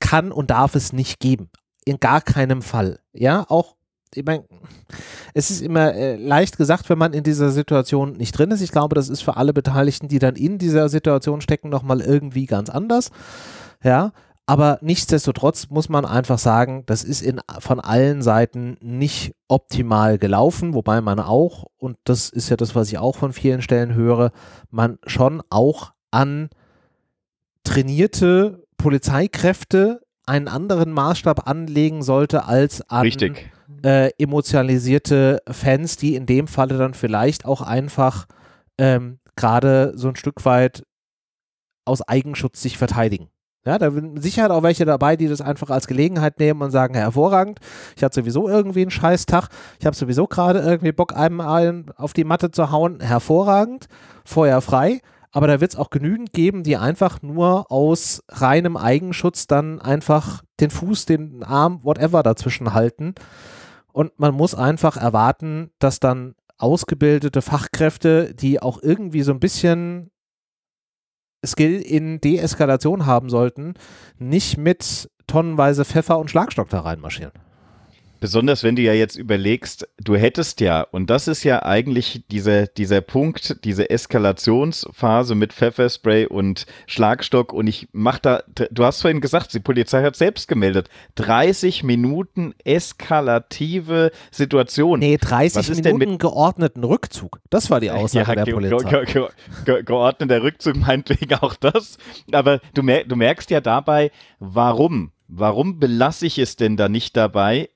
kann und darf es nicht geben. In gar keinem Fall. Ja, auch ich meine, es ist immer äh, leicht gesagt, wenn man in dieser Situation nicht drin ist. Ich glaube, das ist für alle Beteiligten, die dann in dieser Situation stecken, nochmal irgendwie ganz anders. Ja, aber nichtsdestotrotz muss man einfach sagen, das ist in, von allen Seiten nicht optimal gelaufen, wobei man auch, und das ist ja das, was ich auch von vielen Stellen höre, man schon auch an trainierte Polizeikräfte einen anderen Maßstab anlegen sollte als an äh, emotionalisierte Fans, die in dem Falle dann vielleicht auch einfach ähm, gerade so ein Stück weit aus Eigenschutz sich verteidigen. Ja, da sind mit Sicherheit auch welche dabei, die das einfach als Gelegenheit nehmen und sagen, hervorragend, ich hatte sowieso irgendwie einen scheiß Tag, ich habe sowieso gerade irgendwie Bock, einem auf die Matte zu hauen, hervorragend, Feuer frei, aber da wird es auch genügend geben, die einfach nur aus reinem Eigenschutz dann einfach den Fuß, den Arm, whatever dazwischen halten und man muss einfach erwarten, dass dann ausgebildete Fachkräfte, die auch irgendwie so ein bisschen Skill in Deeskalation haben sollten, nicht mit tonnenweise Pfeffer und Schlagstock da reinmarschieren. Besonders wenn du ja jetzt überlegst, du hättest ja, und das ist ja eigentlich dieser, dieser Punkt, diese Eskalationsphase mit Pfefferspray und Schlagstock und ich mach da, du hast vorhin gesagt, die Polizei hat selbst gemeldet, 30 Minuten eskalative Situation. Nee, 30 Minuten geordneten Rückzug. Das war die Aussage ja, der Polizei. Ge ge ge geordneter Rückzug meinetwegen auch das. Aber du, mer du merkst ja dabei, warum? Warum belasse ich es denn da nicht dabei,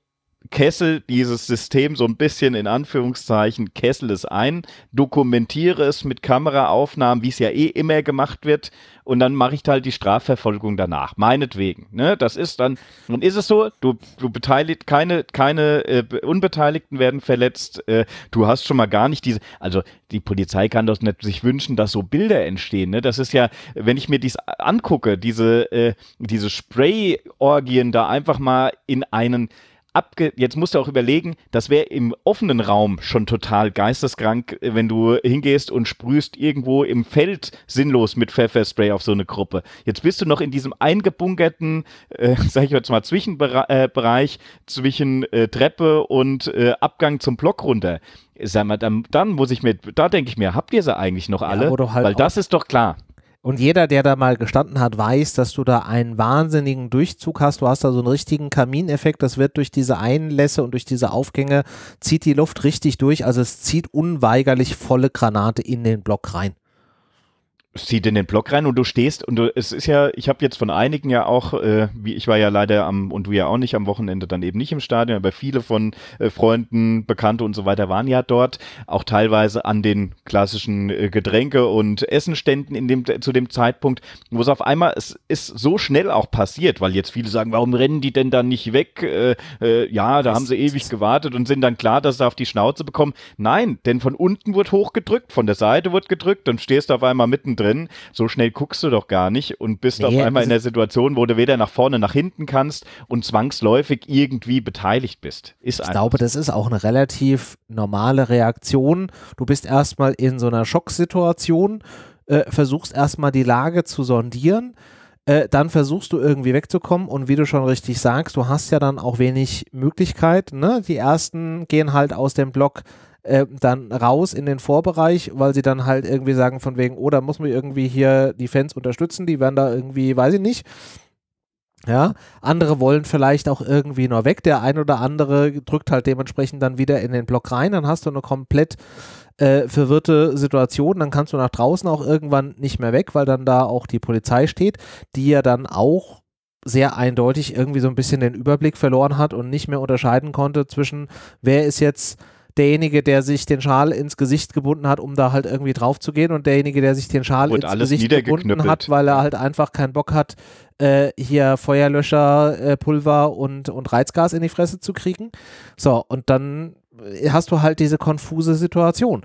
Kessel dieses System so ein bisschen in Anführungszeichen, Kessel es ein, dokumentiere es mit Kameraaufnahmen, wie es ja eh immer gemacht wird, und dann mache ich halt die Strafverfolgung danach. Meinetwegen. Ne? Das ist dann, dann ist es so, du, du beteiligt, keine, keine äh, Unbeteiligten werden verletzt, äh, du hast schon mal gar nicht diese, also die Polizei kann doch nicht sich wünschen, dass so Bilder entstehen. Ne? Das ist ja, wenn ich mir dies angucke, diese, äh, diese Spray-Orgien da einfach mal in einen abge jetzt musst du auch überlegen, das wäre im offenen Raum schon total geisteskrank, äh, wenn du hingehst und sprühst irgendwo im Feld sinnlos mit Pfefferspray auf so eine Gruppe. Jetzt bist du noch in diesem eingebunkerten, äh, sag ich jetzt mal, Zwischenbereich äh, zwischen äh, Treppe und äh, Abgang zum Block runter. Sag mal, dann, dann muss ich mir, da denke ich mir, habt ihr sie eigentlich noch alle? Ja, halt Weil das ist doch klar. Und jeder, der da mal gestanden hat, weiß, dass du da einen wahnsinnigen Durchzug hast. Du hast da so einen richtigen Kamineffekt. Das wird durch diese Einlässe und durch diese Aufgänge zieht die Luft richtig durch. Also es zieht unweigerlich volle Granate in den Block rein zieht in den Block rein und du stehst und du, es ist ja, ich habe jetzt von einigen ja auch, äh, wie ich war ja leider am und du ja auch nicht am Wochenende dann eben nicht im Stadion, aber viele von äh, Freunden, Bekannte und so weiter waren ja dort, auch teilweise an den klassischen äh, Getränke und Essenständen in dem zu dem Zeitpunkt, wo es auf einmal es ist so schnell auch passiert, weil jetzt viele sagen, warum rennen die denn dann nicht weg? Äh, äh, ja, da haben sie ewig gewartet und sind dann klar, dass sie auf die Schnauze bekommen. Nein, denn von unten wird hochgedrückt, von der Seite wird gedrückt, dann stehst du auf einmal mittendrin drin. So schnell guckst du doch gar nicht und bist nee, auf einmal in der Situation, wo du weder nach vorne, nach hinten kannst und zwangsläufig irgendwie beteiligt bist. Ist ich glaube, das ist auch eine relativ normale Reaktion. Du bist erstmal in so einer Schocksituation, äh, versuchst erstmal die Lage zu sondieren. Äh, dann versuchst du irgendwie wegzukommen und wie du schon richtig sagst, du hast ja dann auch wenig Möglichkeit. Ne? Die ersten gehen halt aus dem Block äh, dann raus in den Vorbereich, weil sie dann halt irgendwie sagen von wegen, oh, da muss man irgendwie hier die Fans unterstützen, die werden da irgendwie, weiß ich nicht. Ja, andere wollen vielleicht auch irgendwie nur weg. Der ein oder andere drückt halt dementsprechend dann wieder in den Block rein. Dann hast du eine komplett äh, verwirrte Situation. Dann kannst du nach draußen auch irgendwann nicht mehr weg, weil dann da auch die Polizei steht, die ja dann auch sehr eindeutig irgendwie so ein bisschen den Überblick verloren hat und nicht mehr unterscheiden konnte zwischen, wer ist jetzt derjenige, der sich den Schal ins Gesicht gebunden hat, um da halt irgendwie drauf zu gehen und derjenige, der sich den Schal Wurde ins Gesicht gebunden hat, weil er halt einfach keinen Bock hat, äh, hier Feuerlöscher, äh, Pulver und, und Reizgas in die Fresse zu kriegen. So, und dann hast du halt diese konfuse Situation.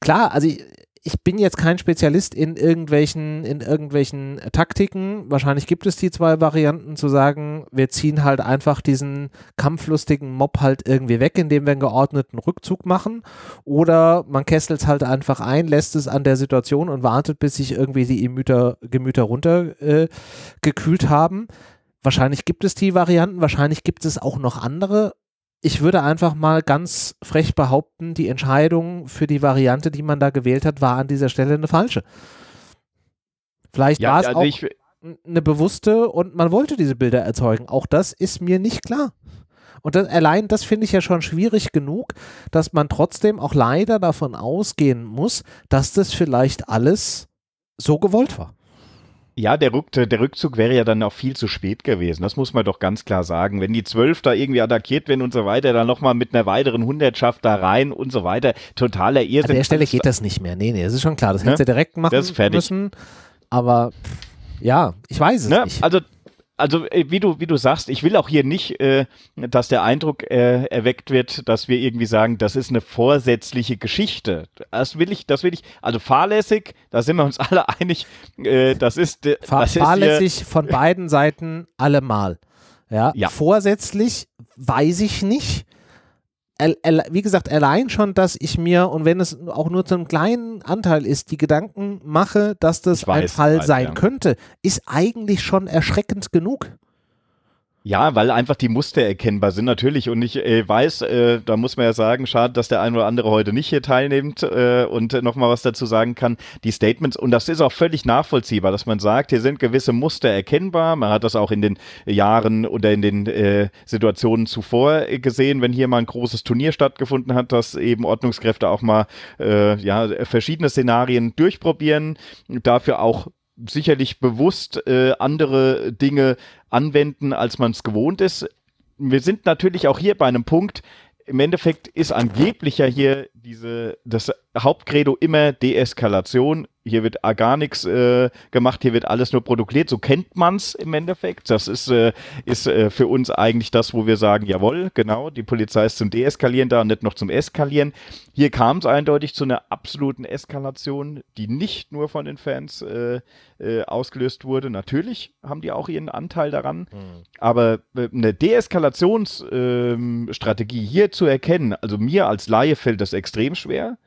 Klar, also ich, ich bin jetzt kein Spezialist in irgendwelchen, in irgendwelchen Taktiken. Wahrscheinlich gibt es die zwei Varianten zu sagen, wir ziehen halt einfach diesen kampflustigen Mob halt irgendwie weg, indem wir einen geordneten Rückzug machen. Oder man kesselt es halt einfach ein, lässt es an der Situation und wartet, bis sich irgendwie die Gemüter, Gemüter runtergekühlt äh, haben. Wahrscheinlich gibt es die Varianten, wahrscheinlich gibt es auch noch andere ich würde einfach mal ganz frech behaupten, die Entscheidung für die Variante, die man da gewählt hat, war an dieser Stelle eine falsche. Vielleicht ja, war es also auch eine bewusste und man wollte diese Bilder erzeugen. Auch das ist mir nicht klar. Und das, allein das finde ich ja schon schwierig genug, dass man trotzdem auch leider davon ausgehen muss, dass das vielleicht alles so gewollt war. Ja, der, Rück, der Rückzug wäre ja dann auch viel zu spät gewesen. Das muss man doch ganz klar sagen. Wenn die Zwölf da irgendwie attackiert werden und so weiter, dann nochmal mit einer weiteren Hundertschaft da rein und so weiter. Totaler Irrsinn. An der Stelle geht das nicht mehr. Nee, nee, das ist schon klar. Das ne? hätte direkt machen müssen. Aber ja, ich weiß es ne? nicht. Also also äh, wie du, wie du sagst, ich will auch hier nicht, äh, dass der Eindruck äh, erweckt wird, dass wir irgendwie sagen, das ist eine vorsätzliche Geschichte. Das will ich, das will ich, also fahrlässig, da sind wir uns alle einig, äh, das ist äh, Fahr das fahrlässig ist von beiden Seiten allemal. Ja, ja. vorsätzlich weiß ich nicht wie gesagt, allein schon, dass ich mir, und wenn es auch nur zu einem kleinen Anteil ist, die Gedanken mache, dass das weiß, ein Fall sein ja. könnte, ist eigentlich schon erschreckend genug. Ja, weil einfach die Muster erkennbar sind natürlich und ich äh, weiß, äh, da muss man ja sagen, schade, dass der ein oder andere heute nicht hier teilnimmt äh, und nochmal was dazu sagen kann. Die Statements, und das ist auch völlig nachvollziehbar, dass man sagt, hier sind gewisse Muster erkennbar. Man hat das auch in den Jahren oder in den äh, Situationen zuvor gesehen, wenn hier mal ein großes Turnier stattgefunden hat, dass eben Ordnungskräfte auch mal äh, ja, verschiedene Szenarien durchprobieren, dafür auch sicherlich bewusst äh, andere Dinge anwenden, als man es gewohnt ist. wir sind natürlich auch hier bei einem Punkt, im Endeffekt ist angeblich ja hier diese, das Hauptcredo immer Deeskalation. Hier wird gar nichts äh, gemacht, hier wird alles nur protokolliert. So kennt man es im Endeffekt. Das ist, äh, ist äh, für uns eigentlich das, wo wir sagen, jawohl, genau, die Polizei ist zum Deeskalieren da und nicht noch zum Eskalieren. Hier kam es eindeutig zu einer absoluten Eskalation, die nicht nur von den Fans äh, äh, ausgelöst wurde. Natürlich haben die auch ihren Anteil daran, mhm. aber äh, eine Deeskalationsstrategie ähm, hier zu erkennen, also mir als Laie fällt das extrem schwer.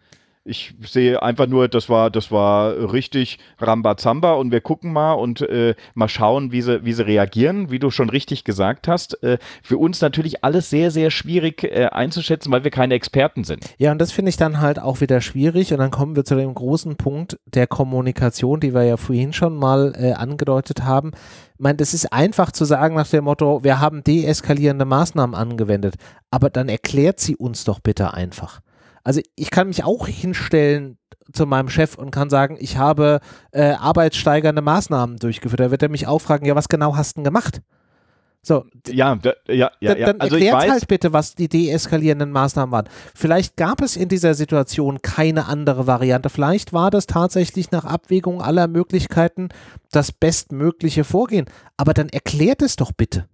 Ich sehe einfach nur, das war, das war richtig Rambazamba und wir gucken mal und äh, mal schauen, wie sie, wie sie reagieren, wie du schon richtig gesagt hast. Äh, für uns natürlich alles sehr, sehr schwierig äh, einzuschätzen, weil wir keine Experten sind. Ja, und das finde ich dann halt auch wieder schwierig und dann kommen wir zu dem großen Punkt der Kommunikation, die wir ja vorhin schon mal äh, angedeutet haben. Ich meine, das ist einfach zu sagen nach dem Motto, wir haben deeskalierende Maßnahmen angewendet, aber dann erklärt sie uns doch bitte einfach. Also ich kann mich auch hinstellen zu meinem Chef und kann sagen, ich habe äh, arbeitssteigernde Maßnahmen durchgeführt. Da wird er mich auch fragen, ja, was genau hast du denn gemacht? So, ja, ja, ja, dann, dann also erklärt halt bitte, was die deeskalierenden Maßnahmen waren. Vielleicht gab es in dieser Situation keine andere Variante. Vielleicht war das tatsächlich nach Abwägung aller Möglichkeiten das bestmögliche Vorgehen. Aber dann erklärt es doch bitte.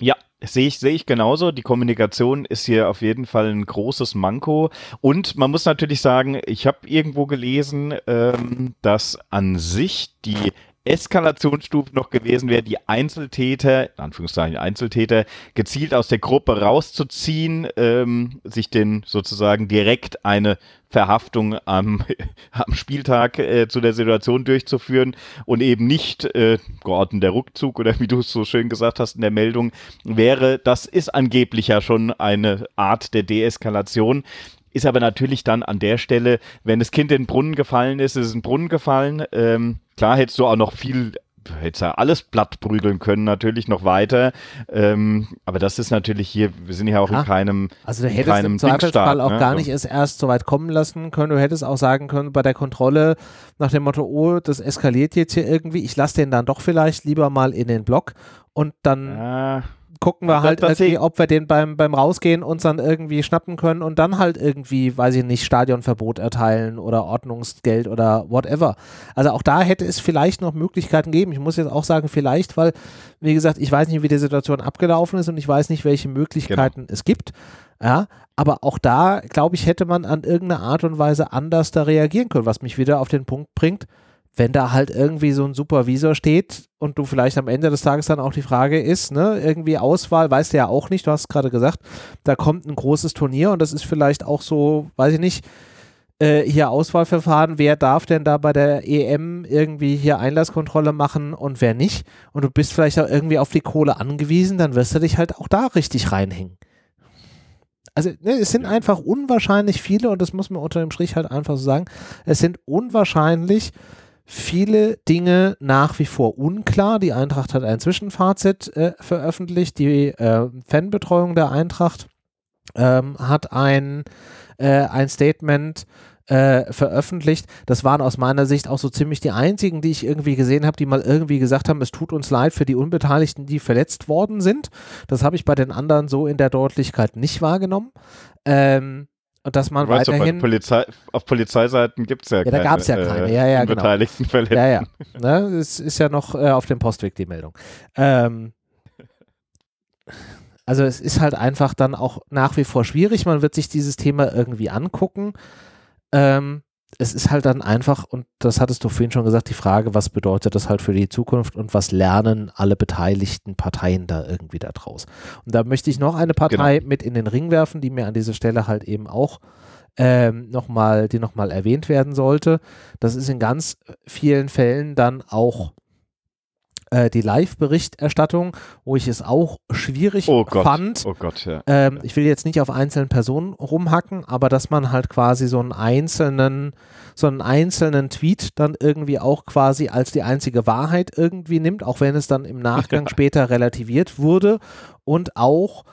Ja, Sehe ich, sehe ich genauso. Die Kommunikation ist hier auf jeden Fall ein großes Manko. Und man muss natürlich sagen, ich habe irgendwo gelesen, ähm, dass an sich die Eskalationsstufe noch gewesen wäre, die Einzeltäter, in Anführungszeichen Einzeltäter, gezielt aus der Gruppe rauszuziehen, ähm, sich den sozusagen direkt eine Verhaftung am, am Spieltag äh, zu der Situation durchzuführen und eben nicht äh, geordneter Rückzug oder wie du es so schön gesagt hast in der Meldung wäre. Das ist angeblich ja schon eine Art der Deeskalation. Ist aber natürlich dann an der Stelle, wenn das Kind in den Brunnen gefallen ist, ist es in den Brunnen gefallen. Ähm, klar hättest du auch noch viel hättest ja alles platt prügeln können, natürlich noch weiter. Ähm, aber das ist natürlich hier, wir sind ja auch ja, in keinem Also du hättest im Zweifelsfall auch ne? gar nicht erst, erst so weit kommen lassen können. Du hättest auch sagen können bei der Kontrolle nach dem Motto, oh, das eskaliert jetzt hier irgendwie, ich lasse den dann doch vielleicht lieber mal in den Block und dann ja gucken wir halt irgendwie, ob wir den beim, beim Rausgehen uns dann irgendwie schnappen können und dann halt irgendwie, weiß ich nicht, Stadionverbot erteilen oder Ordnungsgeld oder whatever. Also auch da hätte es vielleicht noch Möglichkeiten geben. Ich muss jetzt auch sagen, vielleicht, weil, wie gesagt, ich weiß nicht, wie die Situation abgelaufen ist und ich weiß nicht, welche Möglichkeiten genau. es gibt. Ja, aber auch da, glaube ich, hätte man an irgendeine Art und Weise anders da reagieren können, was mich wieder auf den Punkt bringt, wenn da halt irgendwie so ein Supervisor steht und du vielleicht am Ende des Tages dann auch die Frage ist, ne, irgendwie Auswahl, weißt du ja auch nicht, du hast gerade gesagt, da kommt ein großes Turnier und das ist vielleicht auch so, weiß ich nicht, äh, hier Auswahlverfahren, wer darf denn da bei der EM irgendwie hier Einlasskontrolle machen und wer nicht und du bist vielleicht auch irgendwie auf die Kohle angewiesen, dann wirst du dich halt auch da richtig reinhängen. Also ne, es sind einfach unwahrscheinlich viele und das muss man unter dem Strich halt einfach so sagen, es sind unwahrscheinlich viele Dinge nach wie vor unklar. Die Eintracht hat ein Zwischenfazit äh, veröffentlicht. Die äh, Fanbetreuung der Eintracht ähm, hat ein, äh, ein Statement äh, veröffentlicht. Das waren aus meiner Sicht auch so ziemlich die einzigen, die ich irgendwie gesehen habe, die mal irgendwie gesagt haben, es tut uns leid für die Unbeteiligten, die verletzt worden sind. Das habe ich bei den anderen so in der Deutlichkeit nicht wahrgenommen. Ähm, und dass man weißt, weiterhin. Polizei, auf Polizeiseiten gibt es ja, ja keine. Da gab es ja keine, ja, ja, genau. Beteiligten Verletzten. Ja, ja. Ne? Es ist ja noch äh, auf dem Postweg die Meldung. Ähm, also es ist halt einfach dann auch nach wie vor schwierig. Man wird sich dieses Thema irgendwie angucken. Ähm, es ist halt dann einfach, und das hattest du vorhin schon gesagt, die Frage, was bedeutet das halt für die Zukunft und was lernen alle beteiligten Parteien da irgendwie da draus. Und da möchte ich noch eine Partei genau. mit in den Ring werfen, die mir an dieser Stelle halt eben auch ähm, nochmal, die nochmal erwähnt werden sollte. Das ist in ganz vielen Fällen dann auch äh, die Live-Berichterstattung, wo ich es auch schwierig oh fand. Oh Gott, ja. Ähm, ich will jetzt nicht auf einzelnen Personen rumhacken, aber dass man halt quasi so einen einzelnen, so einen einzelnen Tweet dann irgendwie auch quasi als die einzige Wahrheit irgendwie nimmt, auch wenn es dann im Nachgang später relativiert wurde und auch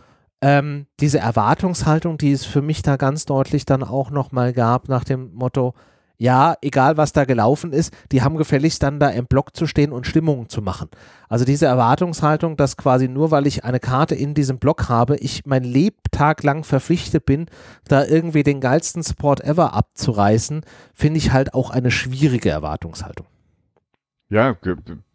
ähm, diese Erwartungshaltung, die es für mich da ganz deutlich dann auch nochmal gab nach dem Motto, ja, egal was da gelaufen ist, die haben gefälligst dann da im Block zu stehen und Stimmungen zu machen. Also diese Erwartungshaltung, dass quasi nur weil ich eine Karte in diesem Block habe, ich mein Lebtag lang verpflichtet bin, da irgendwie den geilsten Support ever abzureißen, finde ich halt auch eine schwierige Erwartungshaltung. Ja,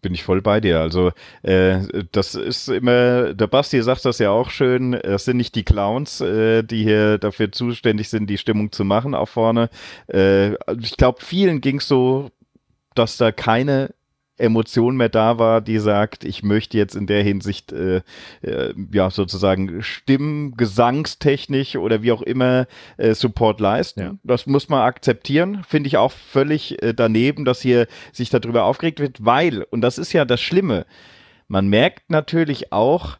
bin ich voll bei dir. Also äh, das ist immer, der Basti sagt das ja auch schön, es sind nicht die Clowns, äh, die hier dafür zuständig sind, die Stimmung zu machen auch vorne. Äh, ich glaube, vielen ging es so, dass da keine Emotion mehr da war, die sagt, ich möchte jetzt in der Hinsicht äh, äh, ja sozusagen Stimmen, Gesangstechnisch oder wie auch immer äh, Support leisten. Ja. Das muss man akzeptieren. Finde ich auch völlig äh, daneben, dass hier sich darüber aufgeregt wird, weil, und das ist ja das Schlimme, man merkt natürlich auch,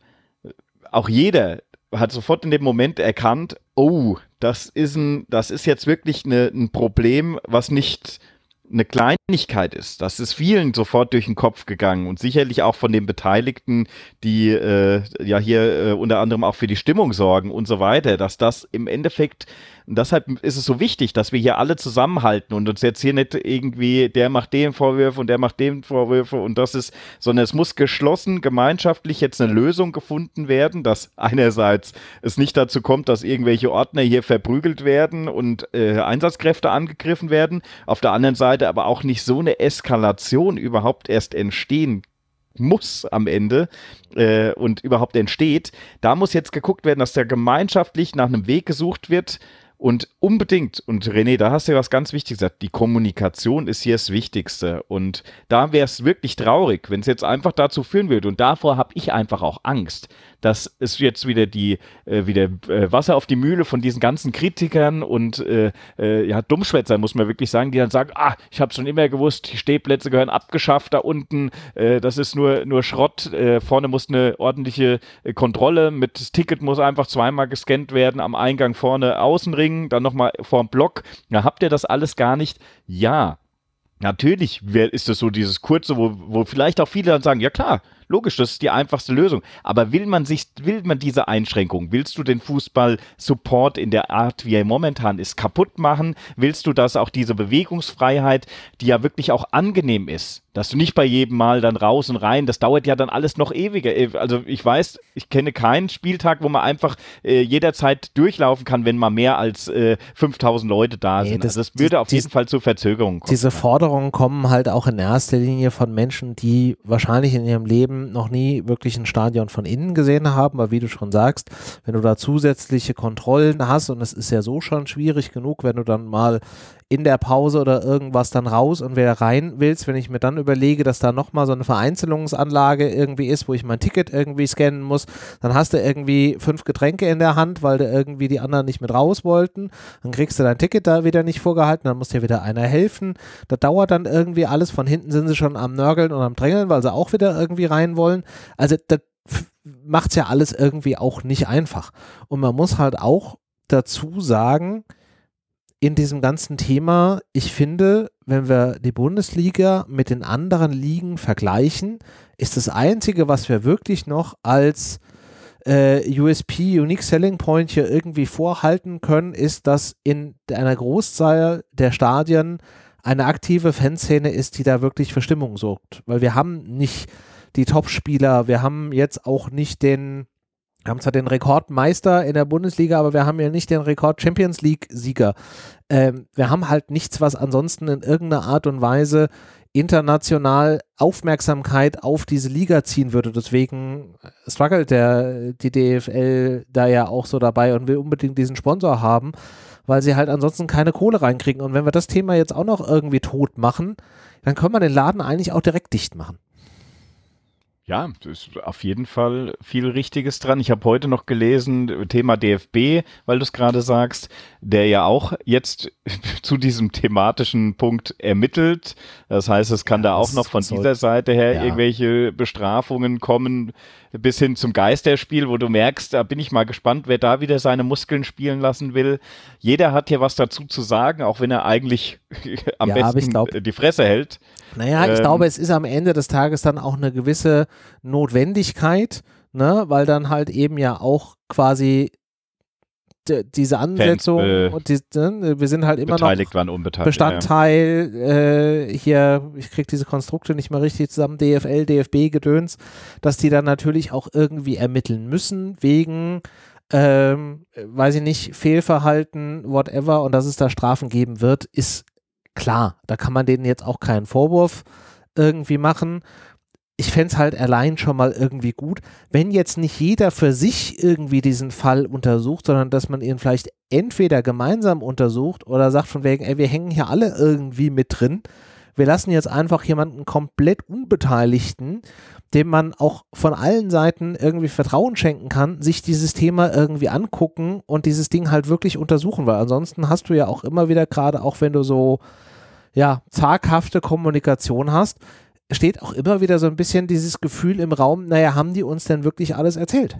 auch jeder hat sofort in dem Moment erkannt, oh, das ist ein, das ist jetzt wirklich eine, ein Problem, was nicht eine Kleinigkeit ist. Das ist vielen sofort durch den Kopf gegangen und sicherlich auch von den Beteiligten, die äh, ja hier äh, unter anderem auch für die Stimmung sorgen und so weiter, dass das im Endeffekt und deshalb ist es so wichtig, dass wir hier alle zusammenhalten und uns jetzt hier nicht irgendwie, der macht dem Vorwürfe und der macht dem Vorwürfe und das ist, sondern es muss geschlossen, gemeinschaftlich jetzt eine Lösung gefunden werden, dass einerseits es nicht dazu kommt, dass irgendwelche Ordner hier verprügelt werden und äh, Einsatzkräfte angegriffen werden, auf der anderen Seite aber auch nicht so eine Eskalation überhaupt erst entstehen muss am Ende äh, und überhaupt entsteht. Da muss jetzt geguckt werden, dass da gemeinschaftlich nach einem Weg gesucht wird, und unbedingt, und René, da hast du ja was ganz Wichtiges gesagt, die Kommunikation ist hier das Wichtigste. Und da wäre es wirklich traurig, wenn es jetzt einfach dazu führen würde. Und davor habe ich einfach auch Angst, dass es jetzt wieder die äh, wieder äh, Wasser auf die Mühle von diesen ganzen Kritikern und äh, äh ja Dummschwätzer muss man wirklich sagen, die dann sagen, ah, ich habe schon immer gewusst, die Stehplätze gehören abgeschafft da unten, äh, das ist nur nur Schrott, äh, vorne muss eine ordentliche Kontrolle mit das Ticket muss einfach zweimal gescannt werden am Eingang vorne Außenring, dann nochmal vorm Block. Ja, habt ihr das alles gar nicht? Ja. Natürlich ist es so dieses kurze, wo, wo vielleicht auch viele dann sagen, ja klar, Logisch, das ist die einfachste Lösung. Aber will man sich, will man diese Einschränkung? Willst du den Fußball-Support in der Art, wie er momentan ist, kaputt machen? Willst du, dass auch diese Bewegungsfreiheit, die ja wirklich auch angenehm ist, dass du nicht bei jedem Mal dann raus und rein, das dauert ja dann alles noch ewiger. Äh, also ich weiß, ich kenne keinen Spieltag, wo man einfach äh, jederzeit durchlaufen kann, wenn mal mehr als äh, 5000 Leute da nee, sind. Das, also das würde auf jeden Fall zu Verzögerungen kommen. Diese Forderungen kommen halt auch in erster Linie von Menschen, die wahrscheinlich in ihrem Leben noch nie wirklich ein Stadion von innen gesehen haben, weil wie du schon sagst, wenn du da zusätzliche Kontrollen hast und es ist ja so schon schwierig genug, wenn du dann mal in der Pause oder irgendwas dann raus und wieder rein willst, wenn ich mir dann überlege, dass da nochmal so eine Vereinzelungsanlage irgendwie ist, wo ich mein Ticket irgendwie scannen muss, dann hast du irgendwie fünf Getränke in der Hand, weil da irgendwie die anderen nicht mit raus wollten, dann kriegst du dein Ticket da wieder nicht vorgehalten, dann muss dir wieder einer helfen, das dauert dann irgendwie alles, von hinten sind sie schon am Nörgeln und am Drängeln, weil sie auch wieder irgendwie rein wollen, also das macht es ja alles irgendwie auch nicht einfach. Und man muss halt auch dazu sagen, in diesem ganzen Thema, ich finde, wenn wir die Bundesliga mit den anderen Ligen vergleichen, ist das Einzige, was wir wirklich noch als äh, USP, Unique Selling Point hier irgendwie vorhalten können, ist, dass in einer Großzahl der Stadien eine aktive Fanszene ist, die da wirklich für Stimmung sorgt. Weil wir haben nicht die Top-Spieler, wir haben jetzt auch nicht den wir haben zwar den Rekordmeister in der Bundesliga, aber wir haben ja nicht den Rekord Champions League-Sieger. Ähm, wir haben halt nichts, was ansonsten in irgendeiner Art und Weise international Aufmerksamkeit auf diese Liga ziehen würde. Deswegen struggelt der, die DFL da ja auch so dabei und will unbedingt diesen Sponsor haben, weil sie halt ansonsten keine Kohle reinkriegen. Und wenn wir das Thema jetzt auch noch irgendwie tot machen, dann können wir den Laden eigentlich auch direkt dicht machen. Ja, ist auf jeden Fall viel Richtiges dran. Ich habe heute noch gelesen, Thema DFB, weil du es gerade sagst, der ja auch jetzt zu diesem thematischen Punkt ermittelt. Das heißt, es kann ja, da auch noch von dieser Seite her ja. irgendwelche Bestrafungen kommen, bis hin zum Geisterspiel, wo du merkst, da bin ich mal gespannt, wer da wieder seine Muskeln spielen lassen will. Jeder hat hier was dazu zu sagen, auch wenn er eigentlich am ja, besten glaub, die Fresse hält. Naja, ähm, ich glaube, es ist am Ende des Tages dann auch eine gewisse Notwendigkeit, ne, weil dann halt eben ja auch quasi diese Ansetzung Fans, äh, und die, ne, wir sind halt immer noch Bestandteil ja. äh, hier, ich kriege diese Konstrukte nicht mehr richtig zusammen, DFL, DFB, Gedöns, dass die dann natürlich auch irgendwie ermitteln müssen wegen ähm, weiß ich nicht, Fehlverhalten, whatever, und dass es da Strafen geben wird, ist klar. Da kann man denen jetzt auch keinen Vorwurf irgendwie machen ich fände es halt allein schon mal irgendwie gut, wenn jetzt nicht jeder für sich irgendwie diesen Fall untersucht, sondern dass man ihn vielleicht entweder gemeinsam untersucht oder sagt von wegen, ey, wir hängen hier alle irgendwie mit drin. Wir lassen jetzt einfach jemanden komplett Unbeteiligten, dem man auch von allen Seiten irgendwie Vertrauen schenken kann, sich dieses Thema irgendwie angucken und dieses Ding halt wirklich untersuchen, weil ansonsten hast du ja auch immer wieder gerade, auch wenn du so, ja, zaghafte Kommunikation hast, steht auch immer wieder so ein bisschen dieses Gefühl im Raum, naja, haben die uns denn wirklich alles erzählt?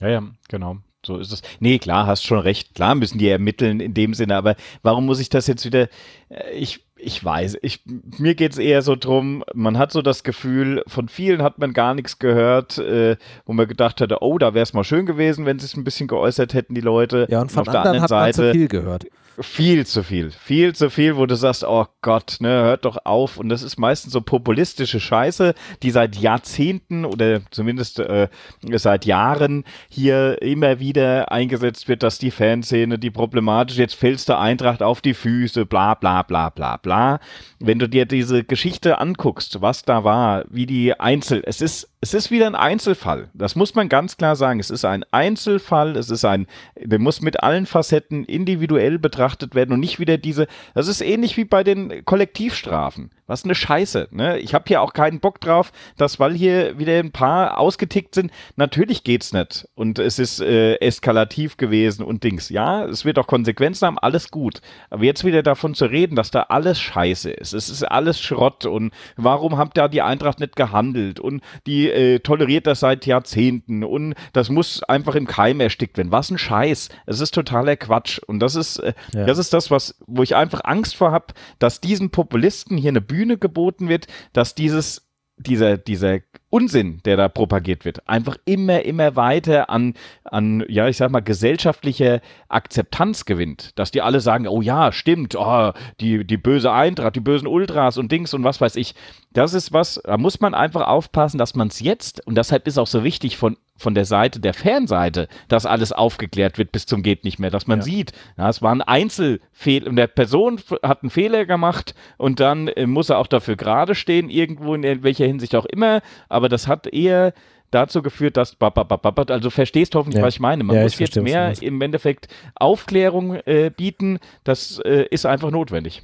Ja, ja, genau. So ist es. Nee, klar, hast schon recht. Klar müssen die ermitteln in dem Sinne, aber warum muss ich das jetzt wieder? Äh, ich, ich weiß, ich, mir geht es eher so drum, man hat so das Gefühl, von vielen hat man gar nichts gehört, äh, wo man gedacht hätte, oh, da wäre es mal schön gewesen, wenn sie es ein bisschen geäußert hätten, die Leute. Ja, und von und auf anderen der anderen hat Seite, man zu viel gehört viel zu viel. Viel zu viel, wo du sagst, oh Gott, ne, hört doch auf. Und das ist meistens so populistische Scheiße, die seit Jahrzehnten oder zumindest äh, seit Jahren hier immer wieder eingesetzt wird, dass die Fanszene, die problematisch, jetzt fällst du Eintracht auf die Füße, bla bla bla bla bla. Wenn du dir diese Geschichte anguckst, was da war, wie die Einzel, es ist es ist wieder ein Einzelfall. Das muss man ganz klar sagen. Es ist ein Einzelfall. Es ist ein, der muss mit allen Facetten individuell betrachtet werden und nicht wieder diese, das ist ähnlich wie bei den Kollektivstrafen. Was eine Scheiße. Ne? Ich habe hier auch keinen Bock drauf, dass, weil hier wieder ein paar ausgetickt sind, natürlich geht's nicht. Und es ist äh, eskalativ gewesen und Dings. Ja, es wird auch Konsequenzen haben, alles gut. Aber jetzt wieder davon zu reden, dass da alles Scheiße ist. Es ist alles Schrott und warum hat da die Eintracht nicht gehandelt und die äh, toleriert das seit Jahrzehnten und das muss einfach im Keim erstickt werden. Was ein Scheiß. Es ist totaler Quatsch. Und das ist, äh, ja. das ist das, was, wo ich einfach Angst vor habe, dass diesen Populisten hier eine Bühne Bühne geboten wird, dass dieses dieser, dieser Unsinn, der da propagiert wird, einfach immer, immer weiter an, an, ja, ich sag mal, gesellschaftliche Akzeptanz gewinnt. Dass die alle sagen, oh ja, stimmt, oh, die, die böse Eintracht, die bösen Ultras und Dings und was weiß ich. Das ist was, da muss man einfach aufpassen, dass man es jetzt, und deshalb ist auch so wichtig von von der Seite der Fanseite, dass alles aufgeklärt wird bis zum geht nicht mehr, dass man ja. sieht, ja, es war ein Einzelfehler und der Person hat einen Fehler gemacht und dann äh, muss er auch dafür gerade stehen, irgendwo in welcher Hinsicht auch immer, aber das hat eher dazu geführt, dass also verstehst hoffentlich, ja. was ich meine. Man ja, muss jetzt mehr im Endeffekt Aufklärung äh, bieten. Das äh, ist einfach notwendig.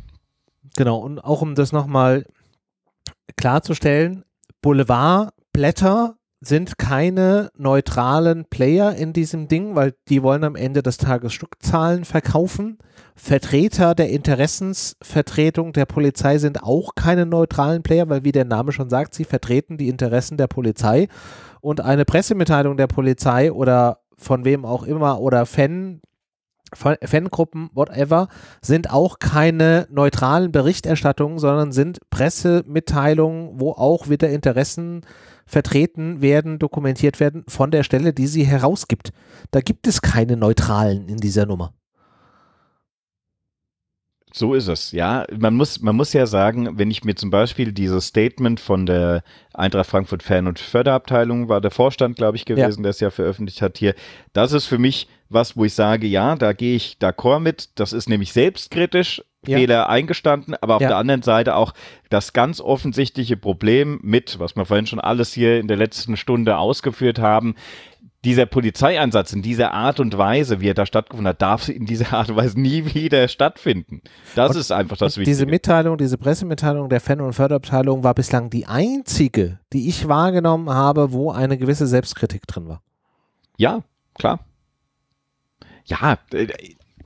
Genau, und auch um das nochmal klarzustellen, Boulevardblätter sind keine neutralen Player in diesem Ding, weil die wollen am Ende des Tages Stückzahlen verkaufen. Vertreter der Interessensvertretung der Polizei sind auch keine neutralen Player, weil wie der Name schon sagt, sie vertreten die Interessen der Polizei. Und eine Pressemitteilung der Polizei oder von wem auch immer oder Fan, Fangruppen, whatever, sind auch keine neutralen Berichterstattungen, sondern sind Pressemitteilungen, wo auch wieder Interessen vertreten werden, dokumentiert werden von der Stelle, die sie herausgibt. Da gibt es keine Neutralen in dieser Nummer. So ist es, ja. Man muss, man muss ja sagen, wenn ich mir zum Beispiel dieses Statement von der Eintracht Frankfurt Fan- und Förderabteilung, war der Vorstand, glaube ich, gewesen, ja. der es ja veröffentlicht hat hier, das ist für mich was, wo ich sage, ja, da gehe ich d'accord mit. Das ist nämlich selbstkritisch, ja. Fehler eingestanden, aber auf ja. der anderen Seite auch das ganz offensichtliche Problem mit, was wir vorhin schon alles hier in der letzten Stunde ausgeführt haben, dieser Polizeieinsatz in dieser Art und Weise, wie er da stattgefunden hat, darf in dieser Art und Weise nie wieder stattfinden. Das und, ist einfach das Wichtige. Diese Mitteilung, diese Pressemitteilung der Fan- und Förderabteilung war bislang die einzige, die ich wahrgenommen habe, wo eine gewisse Selbstkritik drin war. Ja, klar. Ja, äh,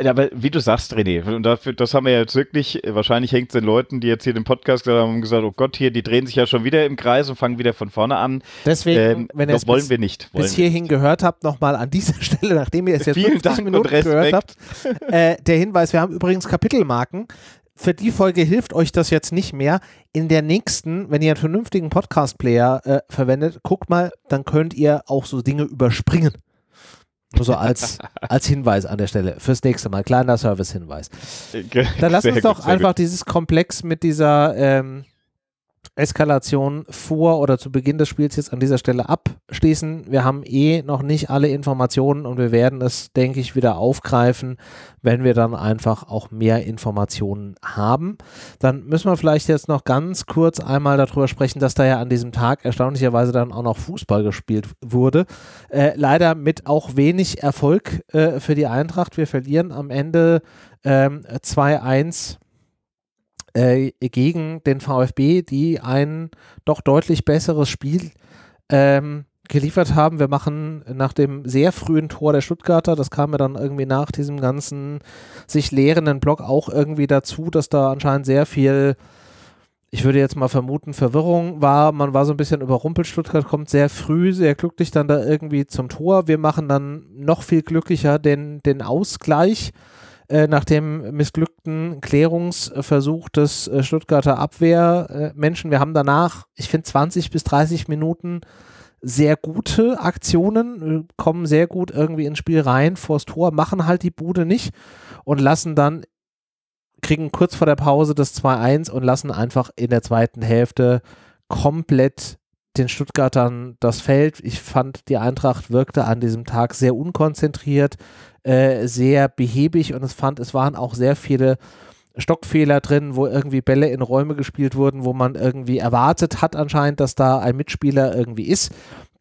aber wie du sagst, René, und dafür, das haben wir jetzt wirklich, wahrscheinlich hängt es den Leuten, die jetzt hier den Podcast gesagt haben, gesagt, oh Gott, hier, die drehen sich ja schon wieder im Kreis und fangen wieder von vorne an. Deswegen, ähm, wenn ihr es wollen bis, wir nicht. Wollen bis hierhin nicht. gehört habt, nochmal an dieser Stelle, nachdem ihr es jetzt Vielen 50 Dank Minuten gehört habt, äh, der Hinweis, wir haben übrigens Kapitelmarken. Für die Folge hilft euch das jetzt nicht mehr. In der nächsten, wenn ihr einen vernünftigen Podcast-Player äh, verwendet, guckt mal, dann könnt ihr auch so Dinge überspringen. Nur so als, als Hinweis an der Stelle. Fürs nächste Mal. Kleiner Service-Hinweis. Dann lass uns doch gut, einfach gut. dieses Komplex mit dieser ähm, Eskalation vor oder zu Beginn des Spiels jetzt an dieser Stelle abschließen. Wir haben eh noch nicht alle Informationen und wir werden es, denke ich, wieder aufgreifen, wenn wir dann einfach auch mehr Informationen haben. Dann müssen wir vielleicht jetzt noch ganz kurz einmal darüber sprechen, dass da ja an diesem Tag erstaunlicherweise dann auch noch Fußball gespielt wurde. Äh, leider mit auch wenig Erfolg äh, für die Eintracht. Wir verlieren am Ende ähm, 2-1 äh, gegen den VfB, die ein doch deutlich besseres Spiel ähm, geliefert haben. Wir machen nach dem sehr frühen Tor der Stuttgarter, das kam ja dann irgendwie nach diesem ganzen sich leerenden Block auch irgendwie dazu, dass da anscheinend sehr viel, ich würde jetzt mal vermuten, Verwirrung war. Man war so ein bisschen überrumpelt. Stuttgart kommt sehr früh, sehr glücklich dann da irgendwie zum Tor. Wir machen dann noch viel glücklicher den, den Ausgleich äh, nach dem missglückten Klärungsversuch des äh, Stuttgarter Abwehrmenschen. Wir haben danach, ich finde, 20 bis 30 Minuten sehr gute Aktionen, äh, kommen sehr gut irgendwie ins Spiel rein, vors Tor, machen halt die Bude nicht und lassen dann, kriegen kurz vor der Pause das 2-1 und lassen einfach in der zweiten Hälfte komplett den Stuttgartern das Feld. Ich fand, die Eintracht wirkte an diesem Tag sehr unkonzentriert, äh, sehr behäbig und es fand, es waren auch sehr viele Stockfehler drin, wo irgendwie Bälle in Räume gespielt wurden, wo man irgendwie erwartet hat anscheinend, dass da ein Mitspieler irgendwie ist,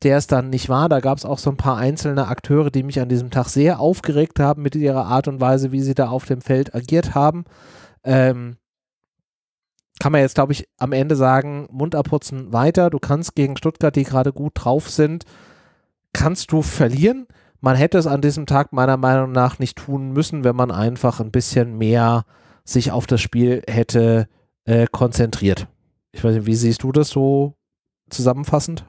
der es dann nicht war. Da gab es auch so ein paar einzelne Akteure, die mich an diesem Tag sehr aufgeregt haben mit ihrer Art und Weise, wie sie da auf dem Feld agiert haben. Ähm, kann man jetzt, glaube ich, am Ende sagen, Mund abputzen weiter. Du kannst gegen Stuttgart, die gerade gut drauf sind, kannst du verlieren man hätte es an diesem Tag meiner Meinung nach nicht tun müssen, wenn man einfach ein bisschen mehr sich auf das Spiel hätte äh, konzentriert. Ich weiß nicht, wie siehst du das so zusammenfassend?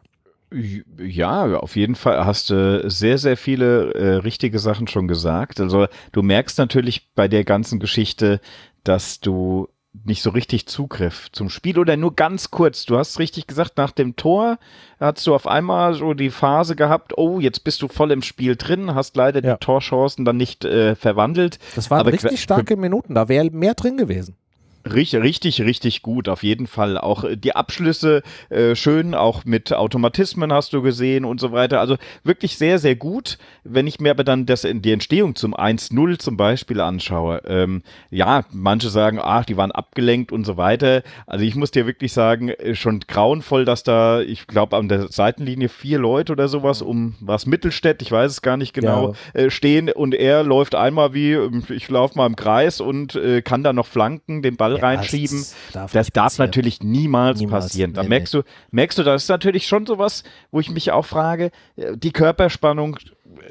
Ja, auf jeden Fall hast du sehr, sehr viele äh, richtige Sachen schon gesagt. Also du merkst natürlich bei der ganzen Geschichte, dass du nicht so richtig Zugriff zum Spiel oder nur ganz kurz. Du hast richtig gesagt, nach dem Tor hast du auf einmal so die Phase gehabt, oh, jetzt bist du voll im Spiel drin, hast leider ja. die Torchancen dann nicht äh, verwandelt. Das waren Aber richtig starke Minuten, da wäre mehr drin gewesen. Richtig, richtig, richtig gut, auf jeden Fall. Auch äh, die Abschlüsse äh, schön, auch mit Automatismen hast du gesehen und so weiter. Also wirklich sehr, sehr gut. Wenn ich mir aber dann das, die Entstehung zum 1-0 zum Beispiel anschaue, ähm, ja, manche sagen, ach, die waren abgelenkt und so weiter. Also ich muss dir wirklich sagen, äh, schon grauenvoll, dass da, ich glaube, an der Seitenlinie vier Leute oder sowas um was Mittelstädt, ich weiß es gar nicht genau, ja. äh, stehen und er läuft einmal wie, ähm, ich laufe mal im Kreis und äh, kann da noch flanken, den Ball Ball ja, reinschieben. Das darf, das darf natürlich niemals, niemals, passieren. Da nee, merkst nee. du, merkst du, das ist natürlich schon sowas, wo ich mich auch frage, äh, die Körperspannung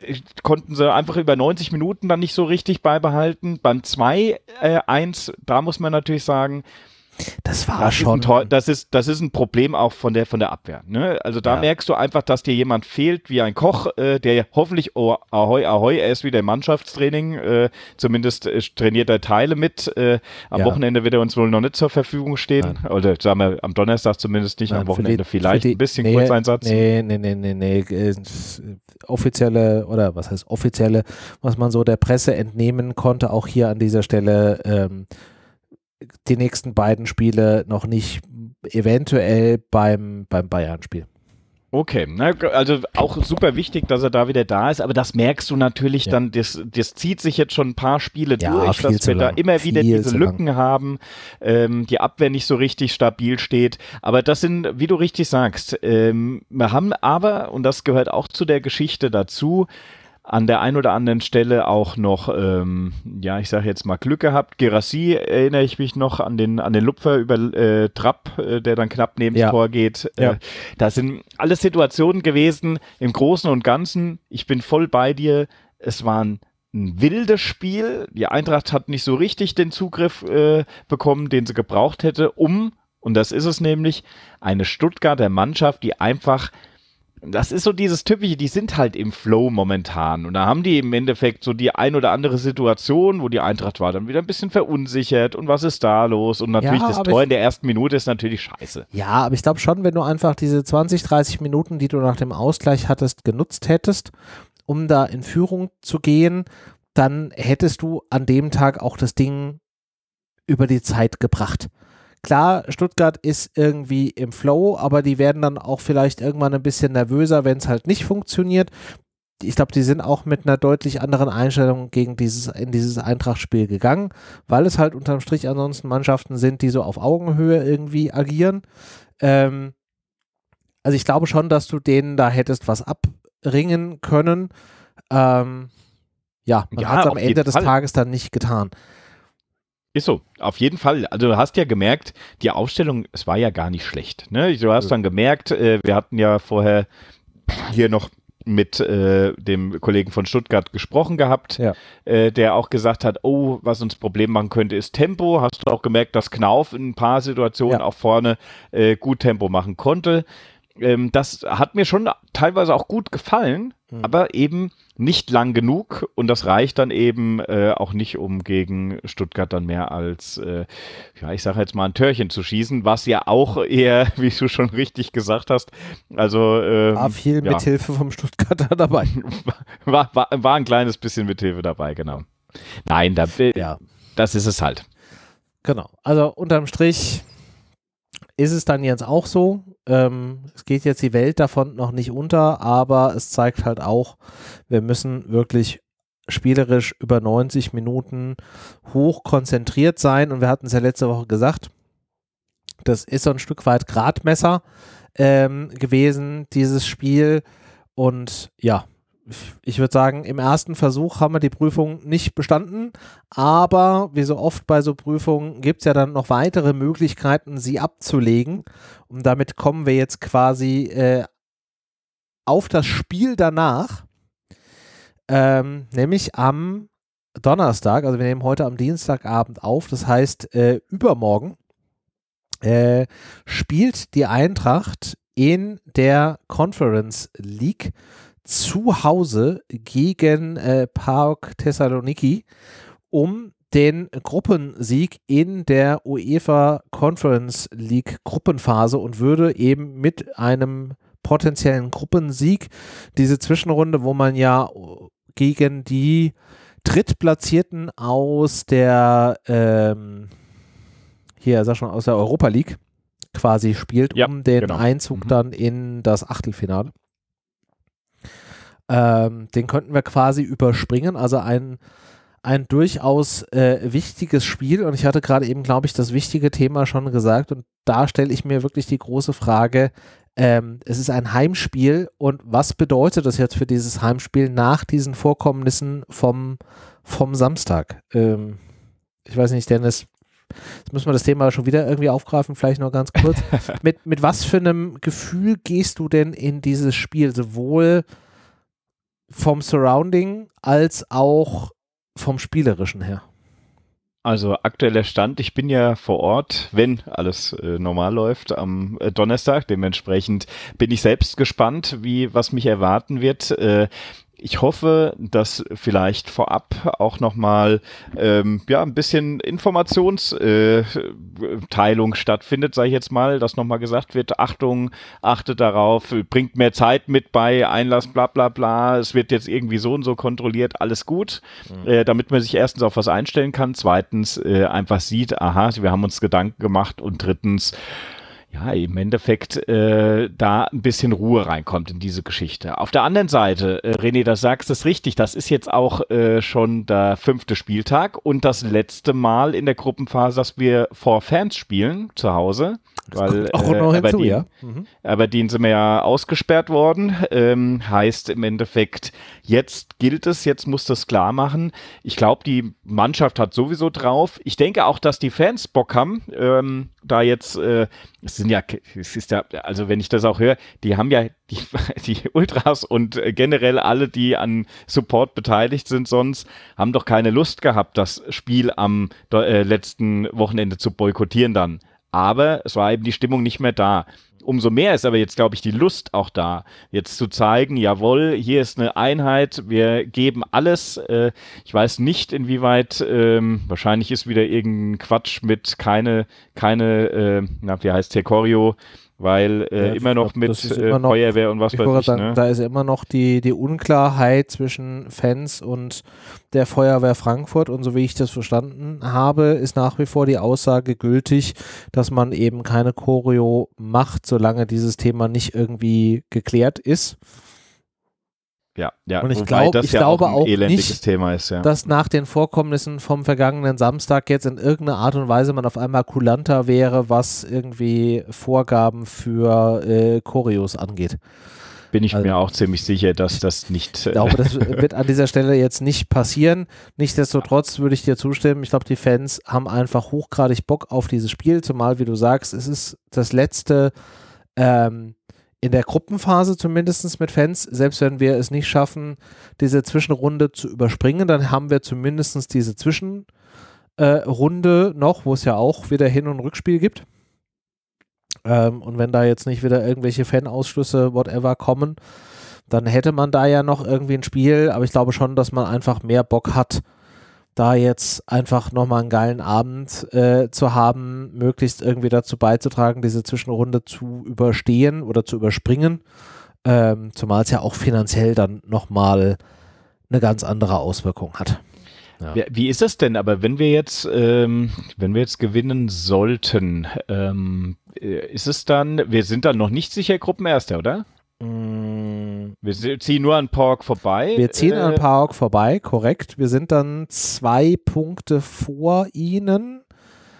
äh, konnten sie einfach über 90 Minuten dann nicht so richtig beibehalten. Beim 2-1, äh, da muss man natürlich sagen, das war das schon. Ist das, ist, das ist ein Problem auch von der, von der Abwehr. Ne? Also da ja. merkst du einfach, dass dir jemand fehlt, wie ein Koch, äh, der hoffentlich, oh, ahoi, ahoi, er ist wieder im Mannschaftstraining, äh, zumindest äh, trainiert er Teile mit. Äh, am ja. Wochenende wird er uns wohl noch nicht zur Verfügung stehen. Nein. Oder sagen wir, am Donnerstag zumindest nicht, Nein, am Wochenende die, vielleicht die, ein bisschen nee, Kurzeinsatz. Nee, nee, nee, nee, nee. Äh, offizielle, oder was heißt offizielle, was man so der Presse entnehmen konnte, auch hier an dieser Stelle, ähm, die nächsten beiden Spiele noch nicht eventuell beim, beim Bayern-Spiel. Okay, na, also auch super wichtig, dass er da wieder da ist, aber das merkst du natürlich ja. dann, das, das zieht sich jetzt schon ein paar Spiele ja, durch, dass wir lang. da immer wieder viel diese Lücken lang. haben, ähm, die Abwehr nicht so richtig stabil steht. Aber das sind, wie du richtig sagst, ähm, wir haben aber, und das gehört auch zu der Geschichte dazu, an der einen oder anderen Stelle auch noch, ähm, ja, ich sage jetzt mal Glück gehabt. Gerassi erinnere ich mich noch an den, an den Lupfer über äh, Trapp, äh, der dann knapp neben ja. Tor geht. Äh, ja. Das sind alles Situationen gewesen im Großen und Ganzen. Ich bin voll bei dir. Es waren ein wildes Spiel. Die Eintracht hat nicht so richtig den Zugriff äh, bekommen, den sie gebraucht hätte, um, und das ist es nämlich, eine Stuttgarter Mannschaft, die einfach das ist so dieses typische, die sind halt im Flow momentan. Und da haben die im Endeffekt so die ein oder andere Situation, wo die Eintracht war dann wieder ein bisschen verunsichert und was ist da los? Und natürlich ja, das Tor in der ersten Minute ist natürlich scheiße. Ja, aber ich glaube schon, wenn du einfach diese 20, 30 Minuten, die du nach dem Ausgleich hattest, genutzt hättest, um da in Führung zu gehen, dann hättest du an dem Tag auch das Ding über die Zeit gebracht. Klar, Stuttgart ist irgendwie im Flow, aber die werden dann auch vielleicht irgendwann ein bisschen nervöser, wenn es halt nicht funktioniert. Ich glaube, die sind auch mit einer deutlich anderen Einstellung gegen dieses, in dieses Eintracht-Spiel gegangen, weil es halt unterm Strich ansonsten Mannschaften sind, die so auf Augenhöhe irgendwie agieren. Ähm, also ich glaube schon, dass du denen da hättest was abringen können. Ähm, ja, man ja, hat es am Ende des Fall. Tages dann nicht getan. Ist so, auf jeden Fall. Also du hast ja gemerkt, die Aufstellung, es war ja gar nicht schlecht. Ne? Du hast dann gemerkt, äh, wir hatten ja vorher hier noch mit äh, dem Kollegen von Stuttgart gesprochen gehabt, ja. äh, der auch gesagt hat, oh, was uns Problem machen könnte, ist Tempo. Hast du auch gemerkt, dass Knauf in ein paar Situationen ja. auch vorne äh, gut Tempo machen konnte. Ähm, das hat mir schon teilweise auch gut gefallen, mhm. aber eben nicht lang genug und das reicht dann eben äh, auch nicht, um gegen Stuttgart dann mehr als, äh, ja, ich sage jetzt mal ein Törchen zu schießen, was ja auch eher, wie du schon richtig gesagt hast, also ähm, war viel ja. Mithilfe vom Stuttgarter dabei. war, war, war ein kleines bisschen Mithilfe dabei, genau. Nein, da, ja. das ist es halt. Genau. Also unterm Strich ist es dann jetzt auch so. Ähm, es geht jetzt die Welt davon noch nicht unter, aber es zeigt halt auch, wir müssen wirklich spielerisch über 90 Minuten hoch konzentriert sein. Und wir hatten es ja letzte Woche gesagt, das ist so ein Stück weit Gradmesser ähm, gewesen, dieses Spiel. Und ja, ich würde sagen, im ersten Versuch haben wir die Prüfung nicht bestanden, aber wie so oft bei so Prüfungen gibt es ja dann noch weitere Möglichkeiten, sie abzulegen. Und damit kommen wir jetzt quasi äh, auf das Spiel danach, ähm, nämlich am Donnerstag, also wir nehmen heute am Dienstagabend auf, das heißt äh, übermorgen äh, spielt die Eintracht in der Conference League zu Hause gegen äh, PAOK Thessaloniki um den Gruppensieg in der UEFA Conference League Gruppenphase und würde eben mit einem potenziellen Gruppensieg diese Zwischenrunde, wo man ja gegen die Drittplatzierten aus der ähm, hier sag schon aus der Europa League quasi spielt, ja, um den genau. Einzug mhm. dann in das Achtelfinale. Ähm, den könnten wir quasi überspringen. Also ein, ein durchaus äh, wichtiges Spiel. Und ich hatte gerade eben, glaube ich, das wichtige Thema schon gesagt. Und da stelle ich mir wirklich die große Frage, ähm, es ist ein Heimspiel und was bedeutet das jetzt für dieses Heimspiel nach diesen Vorkommnissen vom, vom Samstag? Ähm, ich weiß nicht, Dennis, Jetzt müssen wir das Thema schon wieder irgendwie aufgreifen, vielleicht noch ganz kurz. mit, mit was für einem Gefühl gehst du denn in dieses Spiel? Sowohl vom Surrounding als auch vom Spielerischen her? Also aktueller Stand, ich bin ja vor Ort, wenn alles äh, normal läuft, am äh, Donnerstag. Dementsprechend bin ich selbst gespannt, wie was mich erwarten wird. Äh, ich hoffe, dass vielleicht vorab auch nochmal ähm, ja, ein bisschen Informationsteilung äh, stattfindet, sage ich jetzt mal, dass nochmal gesagt wird, Achtung, achtet darauf, bringt mehr Zeit mit bei, Einlass, bla bla bla, es wird jetzt irgendwie so und so kontrolliert, alles gut, mhm. äh, damit man sich erstens auf was einstellen kann, zweitens äh, einfach sieht, aha, wir haben uns Gedanken gemacht und drittens, ja, im Endeffekt äh, da ein bisschen Ruhe reinkommt in diese Geschichte. Auf der anderen Seite, äh, René, das sagst du richtig, das ist jetzt auch äh, schon der fünfte Spieltag und das letzte Mal in der Gruppenphase, dass wir vor Fans spielen zu Hause. Weil, auch noch äh, hinzu, Aberdeen, ja. Mhm. Aberdeen sind wir ja ausgesperrt worden. Ähm, heißt im Endeffekt, jetzt gilt es, jetzt muss das klar machen. Ich glaube, die Mannschaft hat sowieso drauf. Ich denke auch, dass die Fans Bock haben, ähm, da jetzt, äh, es sind ja, es ist ja, also wenn ich das auch höre, die haben ja die, die Ultras und äh, generell alle, die an Support beteiligt sind, sonst haben doch keine Lust gehabt, das Spiel am äh, letzten Wochenende zu boykottieren dann. Aber es war eben die Stimmung nicht mehr da. Umso mehr ist aber jetzt, glaube ich, die Lust auch da, jetzt zu zeigen, jawohl, hier ist eine Einheit, wir geben alles. Äh, ich weiß nicht, inwieweit, ähm, wahrscheinlich ist wieder irgendein Quatsch mit keine, keine, äh, na, wie heißt der Choreo, weil äh, ja, immer noch mit äh, immer noch, Feuerwehr und was weiß ich. Sagen, ne? Da ist immer noch die, die Unklarheit zwischen Fans und der Feuerwehr Frankfurt und so wie ich das verstanden habe, ist nach wie vor die Aussage gültig, dass man eben keine Choreo macht, solange dieses Thema nicht irgendwie geklärt ist. Ja, ja. Und ich, glaub, ich ja glaube auch, auch nicht, ist, ja. dass nach den Vorkommnissen vom vergangenen Samstag jetzt in irgendeiner Art und Weise man auf einmal kulanter wäre, was irgendwie Vorgaben für äh, Choreos angeht. Bin ich also, mir auch ziemlich sicher, dass das nicht. Ich glaube, das wird an dieser Stelle jetzt nicht passieren. Nichtsdestotrotz würde ich dir zustimmen. Ich glaube, die Fans haben einfach hochgradig Bock auf dieses Spiel, zumal, wie du sagst, es ist das letzte. Ähm, in der Gruppenphase zumindest mit Fans, selbst wenn wir es nicht schaffen, diese Zwischenrunde zu überspringen, dann haben wir zumindest diese Zwischenrunde äh, noch, wo es ja auch wieder Hin- und Rückspiel gibt. Ähm, und wenn da jetzt nicht wieder irgendwelche Fanausschlüsse, whatever, kommen, dann hätte man da ja noch irgendwie ein Spiel, aber ich glaube schon, dass man einfach mehr Bock hat, da jetzt einfach nochmal einen geilen Abend äh, zu haben, möglichst irgendwie dazu beizutragen, diese Zwischenrunde zu überstehen oder zu überspringen. Ähm, zumal es ja auch finanziell dann nochmal eine ganz andere Auswirkung hat. Ja. Wie ist es denn aber, wenn wir jetzt, ähm, wenn wir jetzt gewinnen sollten, ähm, äh, ist es dann, wir sind dann noch nicht sicher Gruppenerster, oder? Mm. Wir ziehen nur an Park vorbei. Wir ziehen äh, an Park vorbei, korrekt. Wir sind dann zwei Punkte vor ihnen.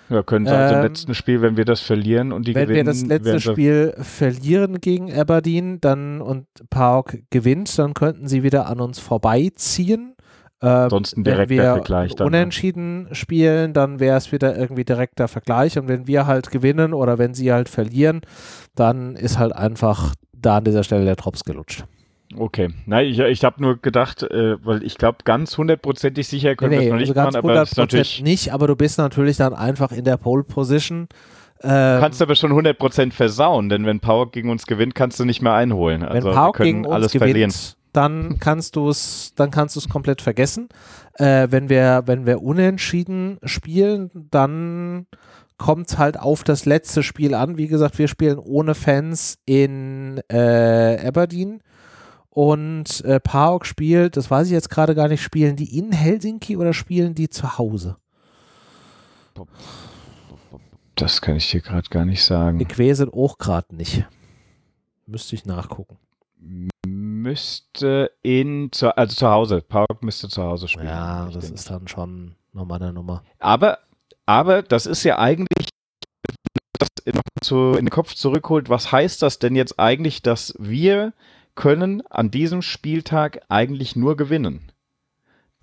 Ja, können also ähm, im letzten Spiel, wenn wir das verlieren und die wenn gewinnen. Wenn wir das letzte Spiel verlieren gegen Aberdeen dann und Park gewinnt, dann könnten sie wieder an uns vorbeiziehen. Ähm, Ansonsten direkt der Vergleich dann. Ne? Unentschieden ne? spielen, dann wäre es wieder irgendwie direkter Vergleich. Und wenn wir halt gewinnen oder wenn sie halt verlieren, dann ist halt einfach da an dieser Stelle der Drops gelutscht. Okay, nein, ich, ich habe nur gedacht, äh, weil ich glaube, ganz hundertprozentig sicher können nee, wir es noch also nicht ganz machen, aber das ist natürlich nicht, aber du bist natürlich dann einfach in der Pole Position. Ähm, du kannst aber schon 100% versauen, denn wenn Power gegen uns gewinnt, kannst du nicht mehr einholen. Also wenn Power gegen uns alles gewinnt, verlieren. dann kannst du es, dann kannst du es komplett vergessen. Äh, wenn wir, wenn wir unentschieden spielen, dann kommt es halt auf das letzte Spiel an. Wie gesagt, wir spielen ohne Fans in äh, Aberdeen. Und äh, Paok spielt, das weiß ich jetzt gerade gar nicht, spielen die in Helsinki oder spielen die zu Hause? Das kann ich dir gerade gar nicht sagen. Die sind auch gerade nicht. Müsste ich nachgucken. Müsste in, zu, also zu Hause. Paok müsste zu Hause spielen. Ja, das ist dann schon nochmal eine Nummer. Aber aber das ist ja eigentlich, das noch zu, in den Kopf zurückholt, was heißt das denn jetzt eigentlich, dass wir können an diesem Spieltag eigentlich nur gewinnen?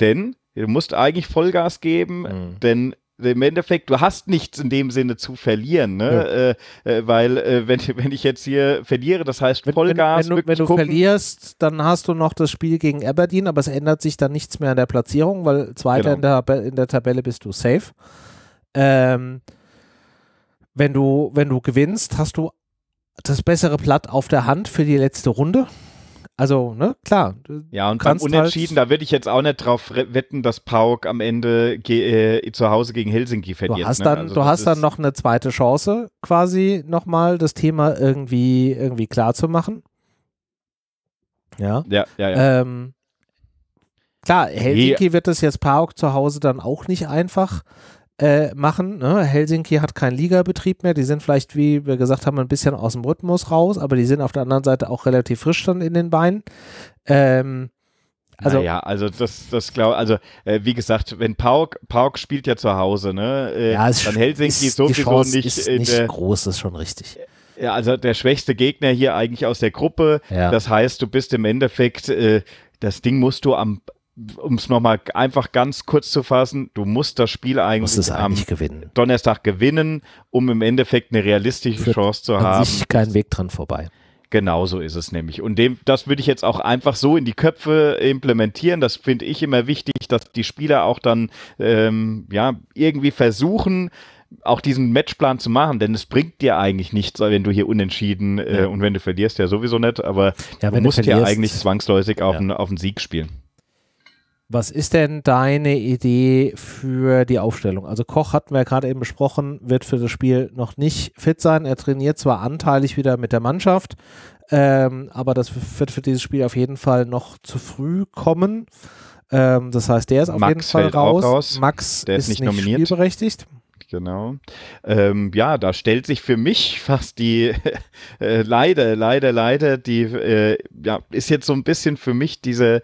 Denn du musst eigentlich Vollgas geben, mhm. denn im Endeffekt, du hast nichts in dem Sinne zu verlieren, ne? Ja. Äh, äh, weil äh, wenn, wenn ich jetzt hier verliere, das heißt Vollgas. Wenn, wenn, wenn du, wenn du verlierst, dann hast du noch das Spiel gegen Aberdeen, aber es ändert sich dann nichts mehr an der Platzierung, weil Zweiter genau. in, der, in der Tabelle bist du safe. Ähm, wenn du, wenn du gewinnst, hast du das bessere Blatt auf der Hand für die letzte Runde. Also, ne, klar. Ja, und beim Unentschieden, halt, da würde ich jetzt auch nicht drauf wetten, dass Pauk am Ende äh, zu Hause gegen Helsinki verliert. Du hast dann, ne? also du hast dann noch eine zweite Chance, quasi nochmal das Thema irgendwie, irgendwie klar zu machen. Ja. Ja, ja, ja. Ähm, klar, Helsinki hey. wird es jetzt Pauk zu Hause dann auch nicht einfach äh, machen. Ne? Helsinki hat keinen Ligabetrieb mehr. Die sind vielleicht, wie wir gesagt haben, ein bisschen aus dem Rhythmus raus, aber die sind auf der anderen Seite auch relativ frisch dann in den Beinen. Ähm, also, ja, also das, das glaube also äh, wie gesagt, wenn Pauk, Pauk spielt ja zu Hause, ne? Äh, ja, dann Helsinki ist, sowieso nicht, ist nicht der, groß, ist schon richtig. Ja, also der schwächste Gegner hier eigentlich aus der Gruppe. Ja. Das heißt, du bist im Endeffekt, äh, das Ding musst du am, um es nochmal einfach ganz kurz zu fassen, du musst das Spiel eigentlich, eigentlich am gewinnen. Donnerstag gewinnen, um im Endeffekt eine realistische Führt Chance zu haben. Sich kein Weg dran vorbei. Genau so ist es nämlich. Und dem, das würde ich jetzt auch einfach so in die Köpfe implementieren. Das finde ich immer wichtig, dass die Spieler auch dann ähm, ja irgendwie versuchen, auch diesen Matchplan zu machen, denn es bringt dir eigentlich nichts, wenn du hier unentschieden äh, und wenn du verlierst, ja sowieso nicht, aber ja, du musst ja eigentlich zwangsläufig auf, ja. einen, auf einen Sieg spielen. Was ist denn deine Idee für die Aufstellung? Also Koch hatten wir ja gerade eben besprochen, wird für das Spiel noch nicht fit sein. Er trainiert zwar anteilig wieder mit der Mannschaft, ähm, aber das wird für dieses Spiel auf jeden Fall noch zu früh kommen. Ähm, das heißt, der ist auf Max jeden Fall raus. raus. Max der ist, ist nicht, nicht nominiert. spielberechtigt. Genau. Ähm, ja, da stellt sich für mich fast die, äh, leider, leider, leider, die, äh, ja, ist jetzt so ein bisschen für mich diese,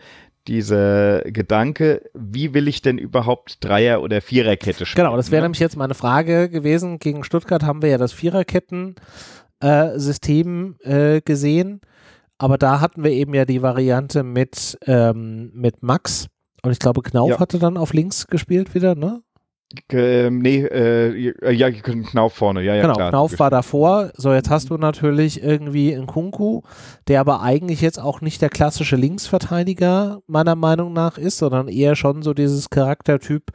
dieser Gedanke, wie will ich denn überhaupt Dreier- oder Viererkette spielen? Genau, das wäre ne? nämlich jetzt meine Frage gewesen. Gegen Stuttgart haben wir ja das Viererketten-System äh, äh, gesehen, aber da hatten wir eben ja die Variante mit, ähm, mit Max und ich glaube, Knauf ja. hatte dann auf links gespielt wieder, ne? Ähm, nee, äh, ja, Knauf vorne, ja, ja. Genau, klar, Knauf war davor. So, jetzt hast du natürlich irgendwie einen Kunku, der aber eigentlich jetzt auch nicht der klassische Linksverteidiger meiner Meinung nach ist, sondern eher schon so dieses Charaktertyp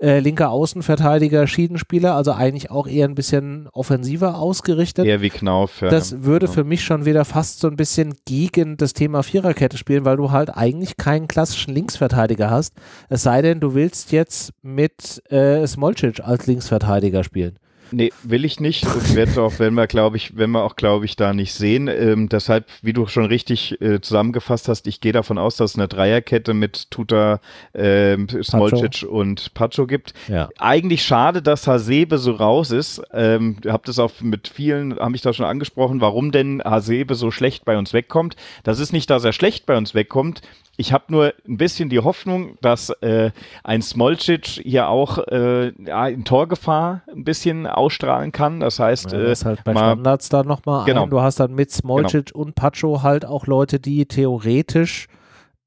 äh, linker Außenverteidiger, Schiedenspieler, also eigentlich auch eher ein bisschen offensiver ausgerichtet. Eher wie Knauf, ja. Das würde ja. für mich schon wieder fast so ein bisschen gegen das Thema Viererkette spielen, weil du halt eigentlich keinen klassischen Linksverteidiger hast. Es sei denn, du willst jetzt mit äh, Smolcic als Linksverteidiger spielen. Nee, will ich nicht und werde auch, wenn wir, glaube ich, wenn wir auch, glaube ich, da nicht sehen. Ähm, deshalb, wie du schon richtig äh, zusammengefasst hast, ich gehe davon aus, dass es eine Dreierkette mit Tuta, äh, Smolcic und Pacho gibt. Ja. Eigentlich schade, dass Hasebe so raus ist. Ähm, habt es auch mit vielen, habe ich da schon angesprochen, warum denn Hasebe so schlecht bei uns wegkommt. Das ist nicht, dass er schlecht bei uns wegkommt. Ich habe nur ein bisschen die Hoffnung, dass äh, ein Smolcic hier auch äh, ja, in Torgefahr ein bisschen ausstrahlen kann. Das heißt, ja, das äh, halt bei mal, Standards da nochmal genau. ein. Du hast dann mit Smolcic genau. und Pacho halt auch Leute, die theoretisch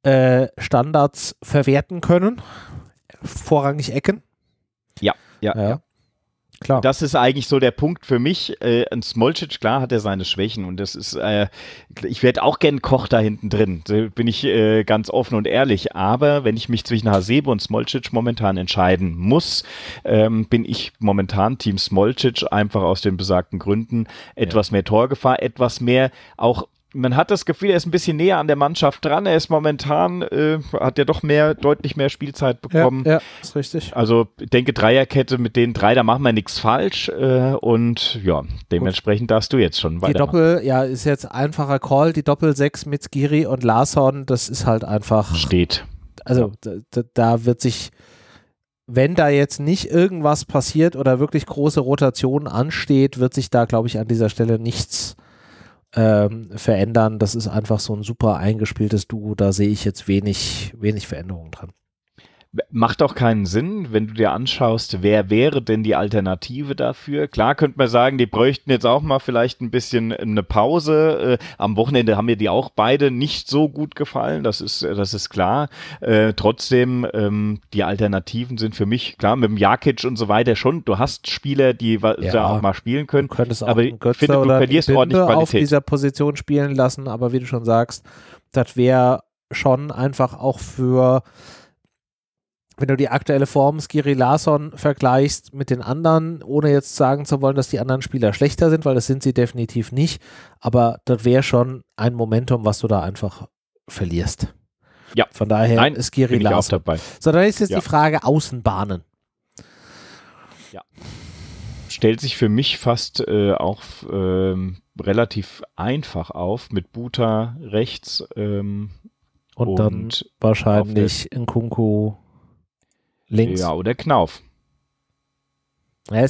äh, Standards verwerten können. Vorrangig Ecken. Ja, ja, ja. ja. Klar. Das ist eigentlich so der Punkt für mich. Äh, ein Smolcic, klar, hat er seine Schwächen und das ist, äh, ich werde auch gern Koch da hinten drin, da bin ich äh, ganz offen und ehrlich. Aber wenn ich mich zwischen Hasebe und Smolcic momentan entscheiden muss, ähm, bin ich momentan Team Smolcic einfach aus den besagten Gründen etwas ja. mehr Torgefahr, etwas mehr auch man hat das Gefühl, er ist ein bisschen näher an der Mannschaft dran. Er ist momentan, äh, hat ja doch mehr, deutlich mehr Spielzeit bekommen. Ja, ja ist richtig. Also ich denke, Dreierkette mit den drei, da machen wir nichts falsch. Äh, und ja, dementsprechend Gut. darfst du jetzt schon weiter. Die Doppel, ja, ist jetzt einfacher Call. Die Doppel 6 mit Skiri und Larsson, das ist halt einfach. Steht. Also da, da wird sich wenn da jetzt nicht irgendwas passiert oder wirklich große Rotation ansteht, wird sich da, glaube ich, an dieser Stelle nichts ähm, verändern. Das ist einfach so ein super eingespieltes Duo. Da sehe ich jetzt wenig, wenig Veränderungen dran. Macht auch keinen Sinn, wenn du dir anschaust, wer wäre denn die Alternative dafür? Klar könnte man sagen, die bräuchten jetzt auch mal vielleicht ein bisschen eine Pause. Äh, am Wochenende haben mir die auch beide nicht so gut gefallen, das ist, das ist klar. Äh, trotzdem, ähm, die Alternativen sind für mich, klar, mit dem Jakic und so weiter schon. Du hast Spieler, die ja, da auch mal spielen können. Du könntest auch aber ich finde, du verlierst ordentlich Qualität. auf dieser Position spielen lassen, aber wie du schon sagst, das wäre schon einfach auch für wenn du die aktuelle Form Skiri Larsson vergleichst mit den anderen, ohne jetzt sagen zu wollen, dass die anderen Spieler schlechter sind, weil das sind sie definitiv nicht, aber das wäre schon ein Momentum, was du da einfach verlierst. Ja. Von daher Nein, ist Skiri Larsson. dabei. So, dann ist jetzt ja. die Frage Außenbahnen. Ja. Stellt sich für mich fast äh, auch ähm, relativ einfach auf mit Buta rechts ähm, und, und, dann wahrscheinlich Nkunku links. Ja, oder Knauf. Ja,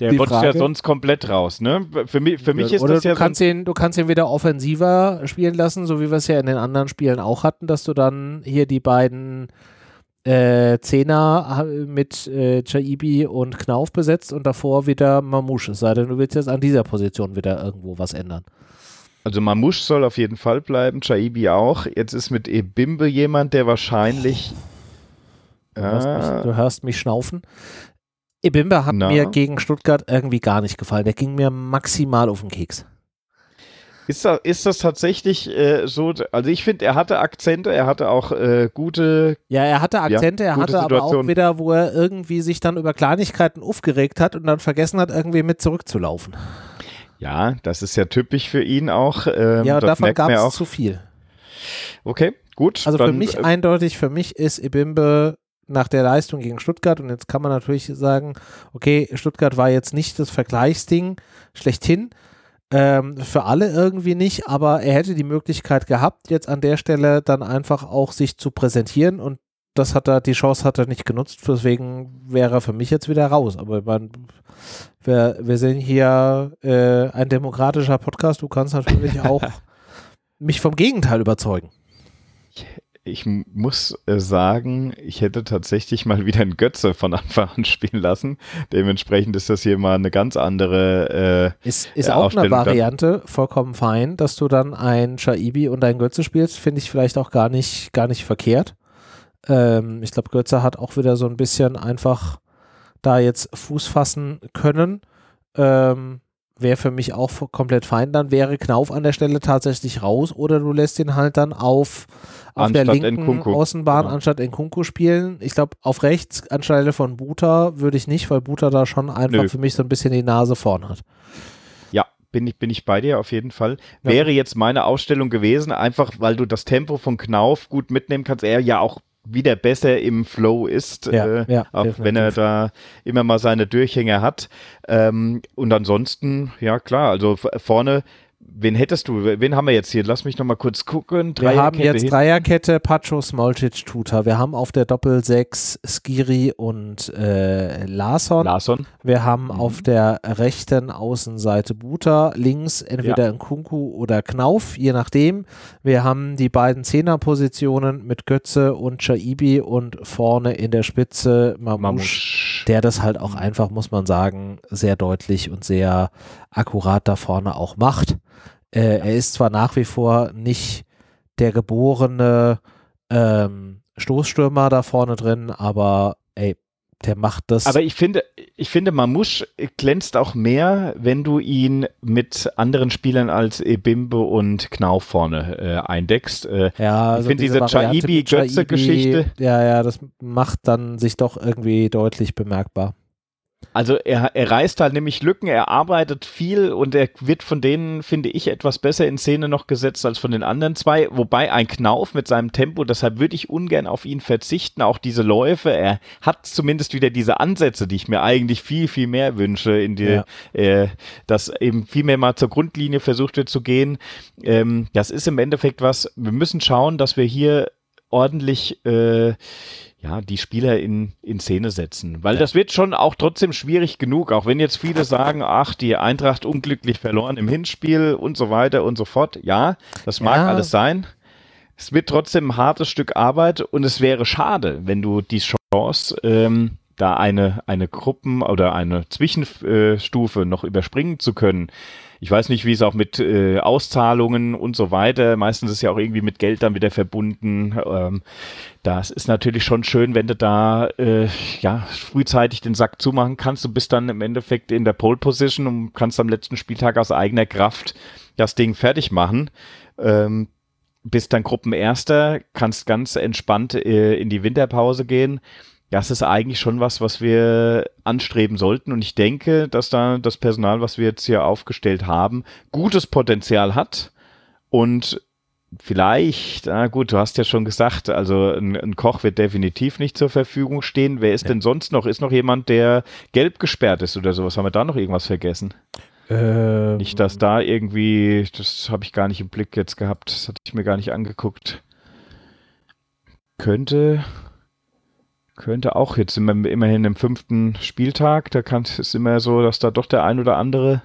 der rutscht ja sonst komplett raus, ne? Für mich, für mich ist Oder das ja. Du kannst, ihn, du kannst ihn wieder offensiver spielen lassen, so wie wir es ja in den anderen Spielen auch hatten, dass du dann hier die beiden äh, Zehner mit äh, Chaibi und Knauf besetzt und davor wieder Mamouche. Es sei denn, du willst jetzt an dieser Position wieder irgendwo was ändern. Also Mamouche soll auf jeden Fall bleiben, Chaibi auch. Jetzt ist mit Ebimbe jemand, der wahrscheinlich Du, hörst, mich, ah. du hörst mich schnaufen. Ibimba hat Na. mir gegen Stuttgart irgendwie gar nicht gefallen. Der ging mir maximal auf den Keks. Ist das, ist das tatsächlich äh, so? Also ich finde, er hatte Akzente, er hatte auch äh, gute. Ja, er hatte Akzente, ja, er hatte Situation. aber auch wieder, wo er irgendwie sich dann über Kleinigkeiten aufgeregt hat und dann vergessen hat, irgendwie mit zurückzulaufen. Ja, das ist ja typisch für ihn auch. Ähm, ja, davon gab es zu viel. Okay, gut. Also für mich äh, eindeutig, für mich ist Ibimbe nach der Leistung gegen Stuttgart. Und jetzt kann man natürlich sagen, okay, Stuttgart war jetzt nicht das Vergleichsding schlechthin, ähm, für alle irgendwie nicht, aber er hätte die Möglichkeit gehabt, jetzt an der Stelle dann einfach auch sich zu präsentieren. Und das hat er, die Chance hat er nicht genutzt, deswegen wäre er für mich jetzt wieder raus. Aber man, wir, wir sind hier äh, ein demokratischer Podcast, du kannst natürlich auch mich vom Gegenteil überzeugen ich muss äh, sagen, ich hätte tatsächlich mal wieder einen Götze von Anfang an spielen lassen. Dementsprechend ist das hier mal eine ganz andere äh, Ist, ist äh, auch eine Variante, vollkommen fein, dass du dann ein Shaibi und ein Götze spielst, finde ich vielleicht auch gar nicht, gar nicht verkehrt. Ähm, ich glaube, Götze hat auch wieder so ein bisschen einfach da jetzt Fuß fassen können. Ähm, wäre für mich auch komplett fein. Dann wäre Knauf an der Stelle tatsächlich raus oder du lässt ihn halt dann auf, auf der linken Nkunku. Außenbahn genau. anstatt Nkunku spielen. Ich glaube, auf rechts anstelle von Buta würde ich nicht, weil Buta da schon einfach Nö. für mich so ein bisschen die Nase vorn hat. Ja, bin ich, bin ich bei dir auf jeden Fall. Ja. Wäre jetzt meine Ausstellung gewesen, einfach weil du das Tempo von Knauf gut mitnehmen kannst. Er ja auch wieder besser im Flow ist, ja, äh, ja, auch definitiv. wenn er da immer mal seine Durchhänge hat. Ähm, und ansonsten, ja klar, also vorne Wen hättest du? Wen haben wir jetzt hier? Lass mich noch mal kurz gucken. wir haben jetzt. Dreierkette Pacho, Smolcic, Tuta. Wir haben auf der Doppel 6 Skiri und äh, Larson. Larson. Wir haben mhm. auf der rechten Außenseite Buta. Links entweder ja. Nkunku oder Knauf, je nachdem. Wir haben die beiden Zehnerpositionen mit Götze und Chaibi und vorne in der Spitze Mamouche, der das halt auch einfach, muss man sagen, sehr deutlich und sehr akkurat da vorne auch macht. Äh, er ist zwar nach wie vor nicht der geborene ähm, Stoßstürmer da vorne drin, aber ey, der macht das. Aber ich finde, ich finde, Mamouche glänzt auch mehr, wenn du ihn mit anderen Spielern als Ebimbe und Knauf vorne äh, eindeckst. Äh, ja, also ich finde diese, diese Chaibi-Götze-Geschichte. Ja, ja, das macht dann sich doch irgendwie deutlich bemerkbar. Also er, er reißt halt nämlich Lücken, er arbeitet viel und er wird von denen, finde ich, etwas besser in Szene noch gesetzt als von den anderen zwei. Wobei ein Knauf mit seinem Tempo, deshalb würde ich ungern auf ihn verzichten. Auch diese Läufe, er hat zumindest wieder diese Ansätze, die ich mir eigentlich viel, viel mehr wünsche, in die, ja. äh, dass eben viel mehr mal zur Grundlinie versucht wird zu gehen. Ähm, das ist im Endeffekt was, wir müssen schauen, dass wir hier ordentlich äh, ja, die Spieler in, in Szene setzen. Weil ja. das wird schon auch trotzdem schwierig genug, auch wenn jetzt viele sagen, ach, die Eintracht unglücklich verloren im Hinspiel und so weiter und so fort. Ja, das mag ja. alles sein. Es wird trotzdem ein hartes Stück Arbeit und es wäre schade, wenn du die Chance, ähm, da eine, eine Gruppen- oder eine Zwischenstufe noch überspringen zu können, ich weiß nicht, wie es auch mit äh, Auszahlungen und so weiter, meistens ist ja auch irgendwie mit Geld dann wieder verbunden. Ähm, das ist natürlich schon schön, wenn du da äh, ja frühzeitig den Sack zumachen kannst. Du bist dann im Endeffekt in der Pole Position und kannst am letzten Spieltag aus eigener Kraft das Ding fertig machen. Ähm, bist dann Gruppenerster, kannst ganz entspannt äh, in die Winterpause gehen das ist eigentlich schon was, was wir anstreben sollten. Und ich denke, dass da das Personal, was wir jetzt hier aufgestellt haben, gutes Potenzial hat. Und vielleicht, na gut, du hast ja schon gesagt, also ein, ein Koch wird definitiv nicht zur Verfügung stehen. Wer ist ja. denn sonst noch? Ist noch jemand, der gelb gesperrt ist oder sowas? Haben wir da noch irgendwas vergessen? Ähm, nicht, dass da irgendwie, das habe ich gar nicht im Blick jetzt gehabt, das hatte ich mir gar nicht angeguckt. Könnte, könnte auch, jetzt sind wir immerhin im fünften Spieltag, da kann es immer so, dass da doch der ein oder andere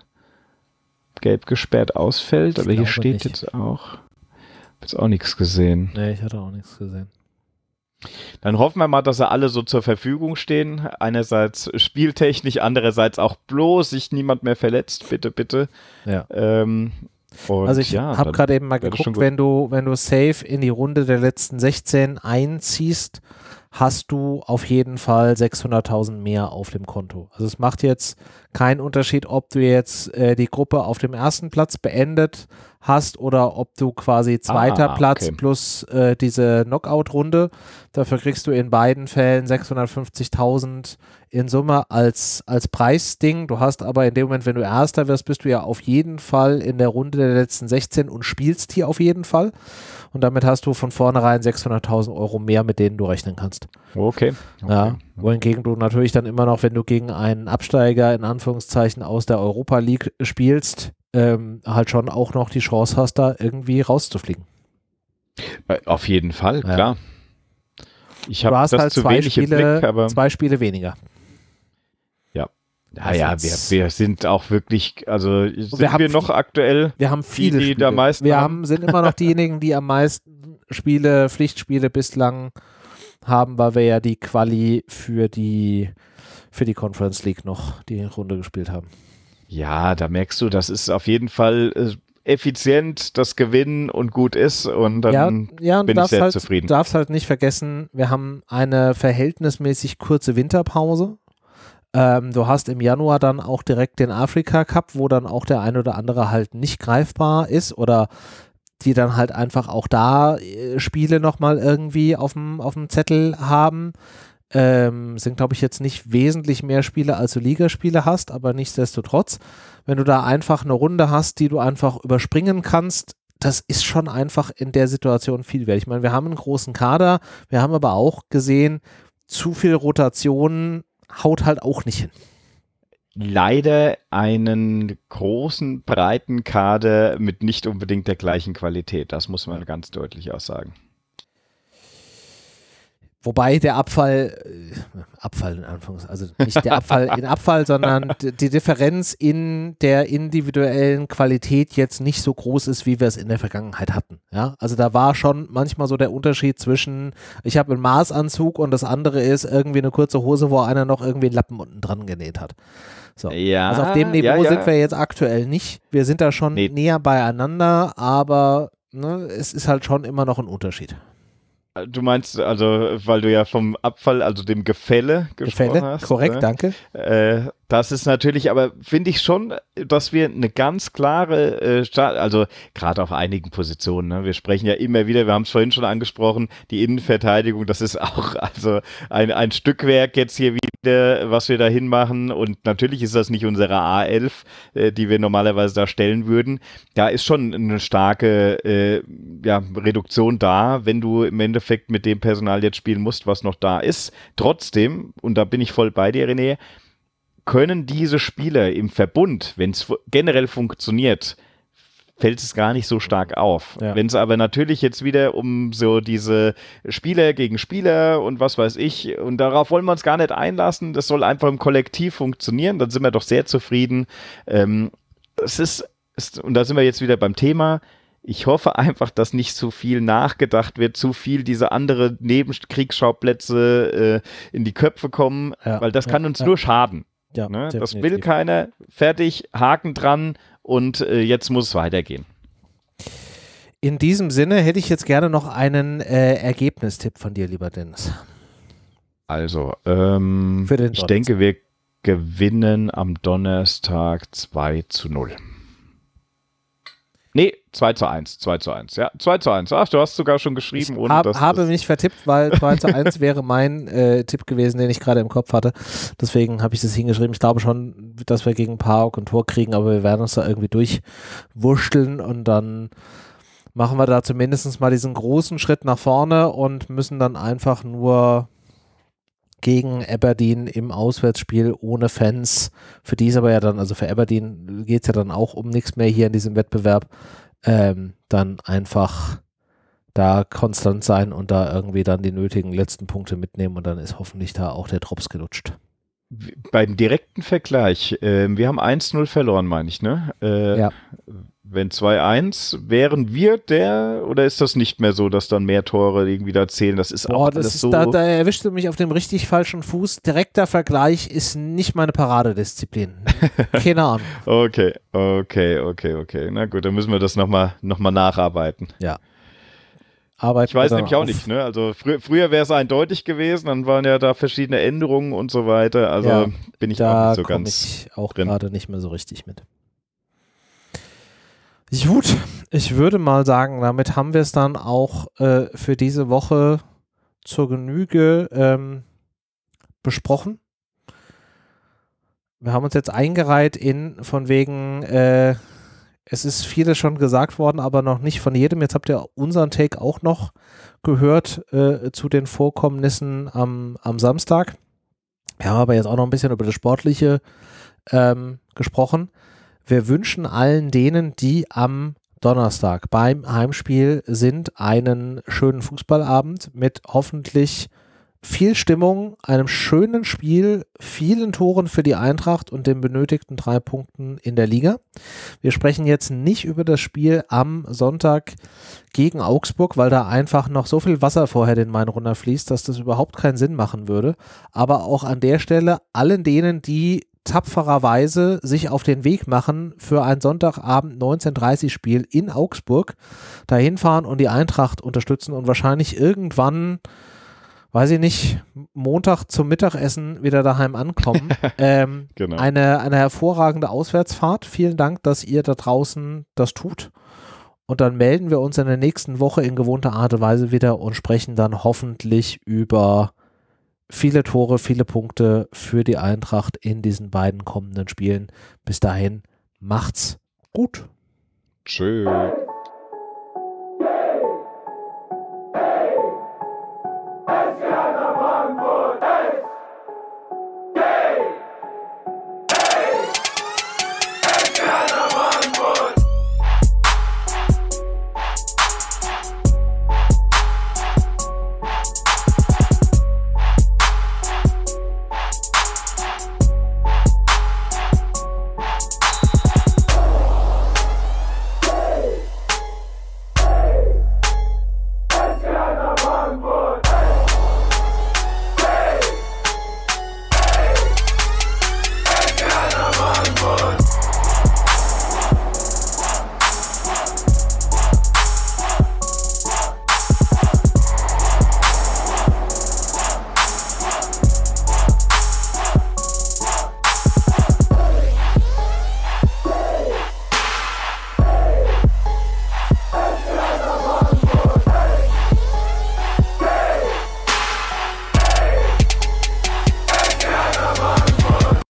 gelb gesperrt ausfällt, aber hier steht nicht. jetzt auch, jetzt auch nichts gesehen. Nee, ich hatte auch nichts gesehen. Dann hoffen wir mal, dass sie alle so zur Verfügung stehen. Einerseits spieltechnisch, andererseits auch bloß sich niemand mehr verletzt. Bitte, bitte. Ja. Ähm, also ich ja, habe gerade eben mal geguckt, wenn du, wenn du safe in die Runde der letzten 16 einziehst, hast du auf jeden Fall 600.000 mehr auf dem Konto. Also es macht jetzt keinen Unterschied, ob du jetzt äh, die Gruppe auf dem ersten Platz beendet hast oder ob du quasi zweiter ah, Platz okay. plus äh, diese Knockout-Runde. Dafür kriegst du in beiden Fällen 650.000 in Summe als, als Preisding. Du hast aber in dem Moment, wenn du Erster wirst, bist du ja auf jeden Fall in der Runde der letzten 16 und spielst hier auf jeden Fall. Und damit hast du von vornherein 600.000 Euro mehr, mit denen du rechnen kannst. Okay. okay. Ja, wohingegen du natürlich dann immer noch, wenn du gegen einen Absteiger in Anführungszeichen aus der Europa League spielst, ähm, halt schon auch noch die Chance hast, da irgendwie rauszufliegen. Äh, auf jeden Fall, ja. klar. Ich habe das halt zu zwei wenig Spiele, Blick, aber zwei Spiele weniger. Ja. Naja, wir, wir sind auch wirklich, also sind wir, wir noch aktuell wir haben viele die, die da meisten Wir haben, sind immer noch diejenigen, die am meisten Spiele, Pflichtspiele bislang haben, weil wir ja die Quali für die für die Conference League noch die Runde gespielt haben. Ja, da merkst du, das ist auf jeden Fall äh, effizient, das Gewinnen und gut ist und dann ja, ja, bin ich sehr halt, zufrieden. Du darfst halt nicht vergessen, wir haben eine verhältnismäßig kurze Winterpause. Ähm, du hast im Januar dann auch direkt den Afrika Cup, wo dann auch der ein oder andere halt nicht greifbar ist oder die dann halt einfach auch da äh, Spiele nochmal irgendwie auf dem Zettel haben. Ähm, sind, glaube ich, jetzt nicht wesentlich mehr Spiele, als du Ligaspiele hast, aber nichtsdestotrotz, wenn du da einfach eine Runde hast, die du einfach überspringen kannst, das ist schon einfach in der Situation viel wert. Ich meine, wir haben einen großen Kader, wir haben aber auch gesehen, zu viel Rotation haut halt auch nicht hin. Leider einen großen, breiten Kader mit nicht unbedingt der gleichen Qualität. Das muss man ganz deutlich auch sagen. Wobei der Abfall, äh, Abfall in Anführungszeichen, also nicht der Abfall in Abfall, sondern die Differenz in der individuellen Qualität jetzt nicht so groß ist, wie wir es in der Vergangenheit hatten. Ja, also da war schon manchmal so der Unterschied zwischen, ich habe einen Maßanzug und das andere ist irgendwie eine kurze Hose, wo einer noch irgendwie einen Lappen unten dran genäht hat. So. Ja, also auf dem Niveau ja, ja. sind wir jetzt aktuell nicht. Wir sind da schon nee. näher beieinander, aber ne, es ist halt schon immer noch ein Unterschied. Du meinst also, weil du ja vom Abfall, also dem Gefälle gesprochen Gefälle, hast. Korrekt, ne? danke. Äh, das ist natürlich, aber finde ich schon, dass wir eine ganz klare, äh, also gerade auf einigen Positionen, ne? wir sprechen ja immer wieder, wir haben es vorhin schon angesprochen, die Innenverteidigung, das ist auch also ein, ein Stückwerk jetzt hier wieder, was wir da hinmachen und natürlich ist das nicht unsere A11, äh, die wir normalerweise da stellen würden. Da ist schon eine starke äh, ja, Reduktion da, wenn du im Endeffekt mit dem Personal jetzt spielen musst, was noch da ist. Trotzdem, und da bin ich voll bei dir, René, können diese Spieler im Verbund, wenn es generell funktioniert, fällt es gar nicht so stark auf. Ja. Wenn es aber natürlich jetzt wieder um so diese Spieler gegen Spieler und was weiß ich, und darauf wollen wir uns gar nicht einlassen, das soll einfach im Kollektiv funktionieren, dann sind wir doch sehr zufrieden. Ähm, es ist, ist, und da sind wir jetzt wieder beim Thema, ich hoffe einfach, dass nicht zu viel nachgedacht wird, zu viel diese andere Nebenkriegsschauplätze äh, in die Köpfe kommen, ja, weil das kann uns nur schaden. Ja, ne? Das will keiner. Fertig, Haken dran und äh, jetzt muss es weitergehen. In diesem Sinne hätte ich jetzt gerne noch einen äh, Ergebnistipp von dir, lieber Dennis. Also, ähm, ich denke, wir gewinnen am Donnerstag 2 zu 0. Nee, 2 zu 1, 2 zu 1, ja, 2 zu 1. Ach, du hast sogar schon geschrieben. Ich hab, habe mich vertippt, weil 2 zu 1 wäre mein äh, Tipp gewesen, den ich gerade im Kopf hatte. Deswegen habe ich das hingeschrieben. Ich glaube schon, dass wir gegen Park und Tor kriegen, aber wir werden uns da irgendwie durchwurschteln und dann machen wir da zumindest mal diesen großen Schritt nach vorne und müssen dann einfach nur gegen Aberdeen im Auswärtsspiel ohne Fans. Für die ist aber ja dann, also für Aberdeen geht es ja dann auch um nichts mehr hier in diesem Wettbewerb. Ähm, dann einfach da konstant sein und da irgendwie dann die nötigen letzten Punkte mitnehmen und dann ist hoffentlich da auch der Drops gelutscht. Beim direkten Vergleich, äh, wir haben 1-0 verloren, meine ich, ne? Äh, ja. Wenn 2-1, wären wir der oder ist das nicht mehr so, dass dann mehr Tore irgendwie da zählen? Das ist Boah, auch das ist, so. Da, da erwischst du mich auf dem richtig falschen Fuß. Direkter Vergleich ist nicht meine Paradedisziplin. Keine Ahnung. okay, okay, okay, okay. Na gut, dann müssen wir das nochmal noch mal nacharbeiten. Ja. arbeiten Ich weiß nämlich auch nicht, ne? Also fr früher wäre es eindeutig gewesen, dann waren ja da verschiedene Änderungen und so weiter. Also ja, bin ich da auch nicht so ganz. ich auch gerade nicht mehr so richtig mit. Gut, ich würde mal sagen, damit haben wir es dann auch äh, für diese Woche zur Genüge ähm, besprochen. Wir haben uns jetzt eingereiht in von wegen, äh, es ist vieles schon gesagt worden, aber noch nicht von jedem. Jetzt habt ihr unseren Take auch noch gehört äh, zu den Vorkommnissen am, am Samstag. Wir haben aber jetzt auch noch ein bisschen über das Sportliche ähm, gesprochen. Wir wünschen allen denen, die am Donnerstag beim Heimspiel sind, einen schönen Fußballabend mit hoffentlich viel Stimmung, einem schönen Spiel, vielen Toren für die Eintracht und den benötigten drei Punkten in der Liga. Wir sprechen jetzt nicht über das Spiel am Sonntag gegen Augsburg, weil da einfach noch so viel Wasser vorher den Main runterfließt, dass das überhaupt keinen Sinn machen würde. Aber auch an der Stelle allen denen, die tapfererweise sich auf den Weg machen für ein Sonntagabend 19.30 Spiel in Augsburg, dahin fahren und die Eintracht unterstützen und wahrscheinlich irgendwann weiß ich nicht, Montag zum Mittagessen wieder daheim ankommen. ähm, genau. eine, eine hervorragende Auswärtsfahrt. Vielen Dank, dass ihr da draußen das tut. Und dann melden wir uns in der nächsten Woche in gewohnter Art und Weise wieder und sprechen dann hoffentlich über viele Tore, viele Punkte für die Eintracht in diesen beiden kommenden Spielen. Bis dahin, macht's gut. Tschüss.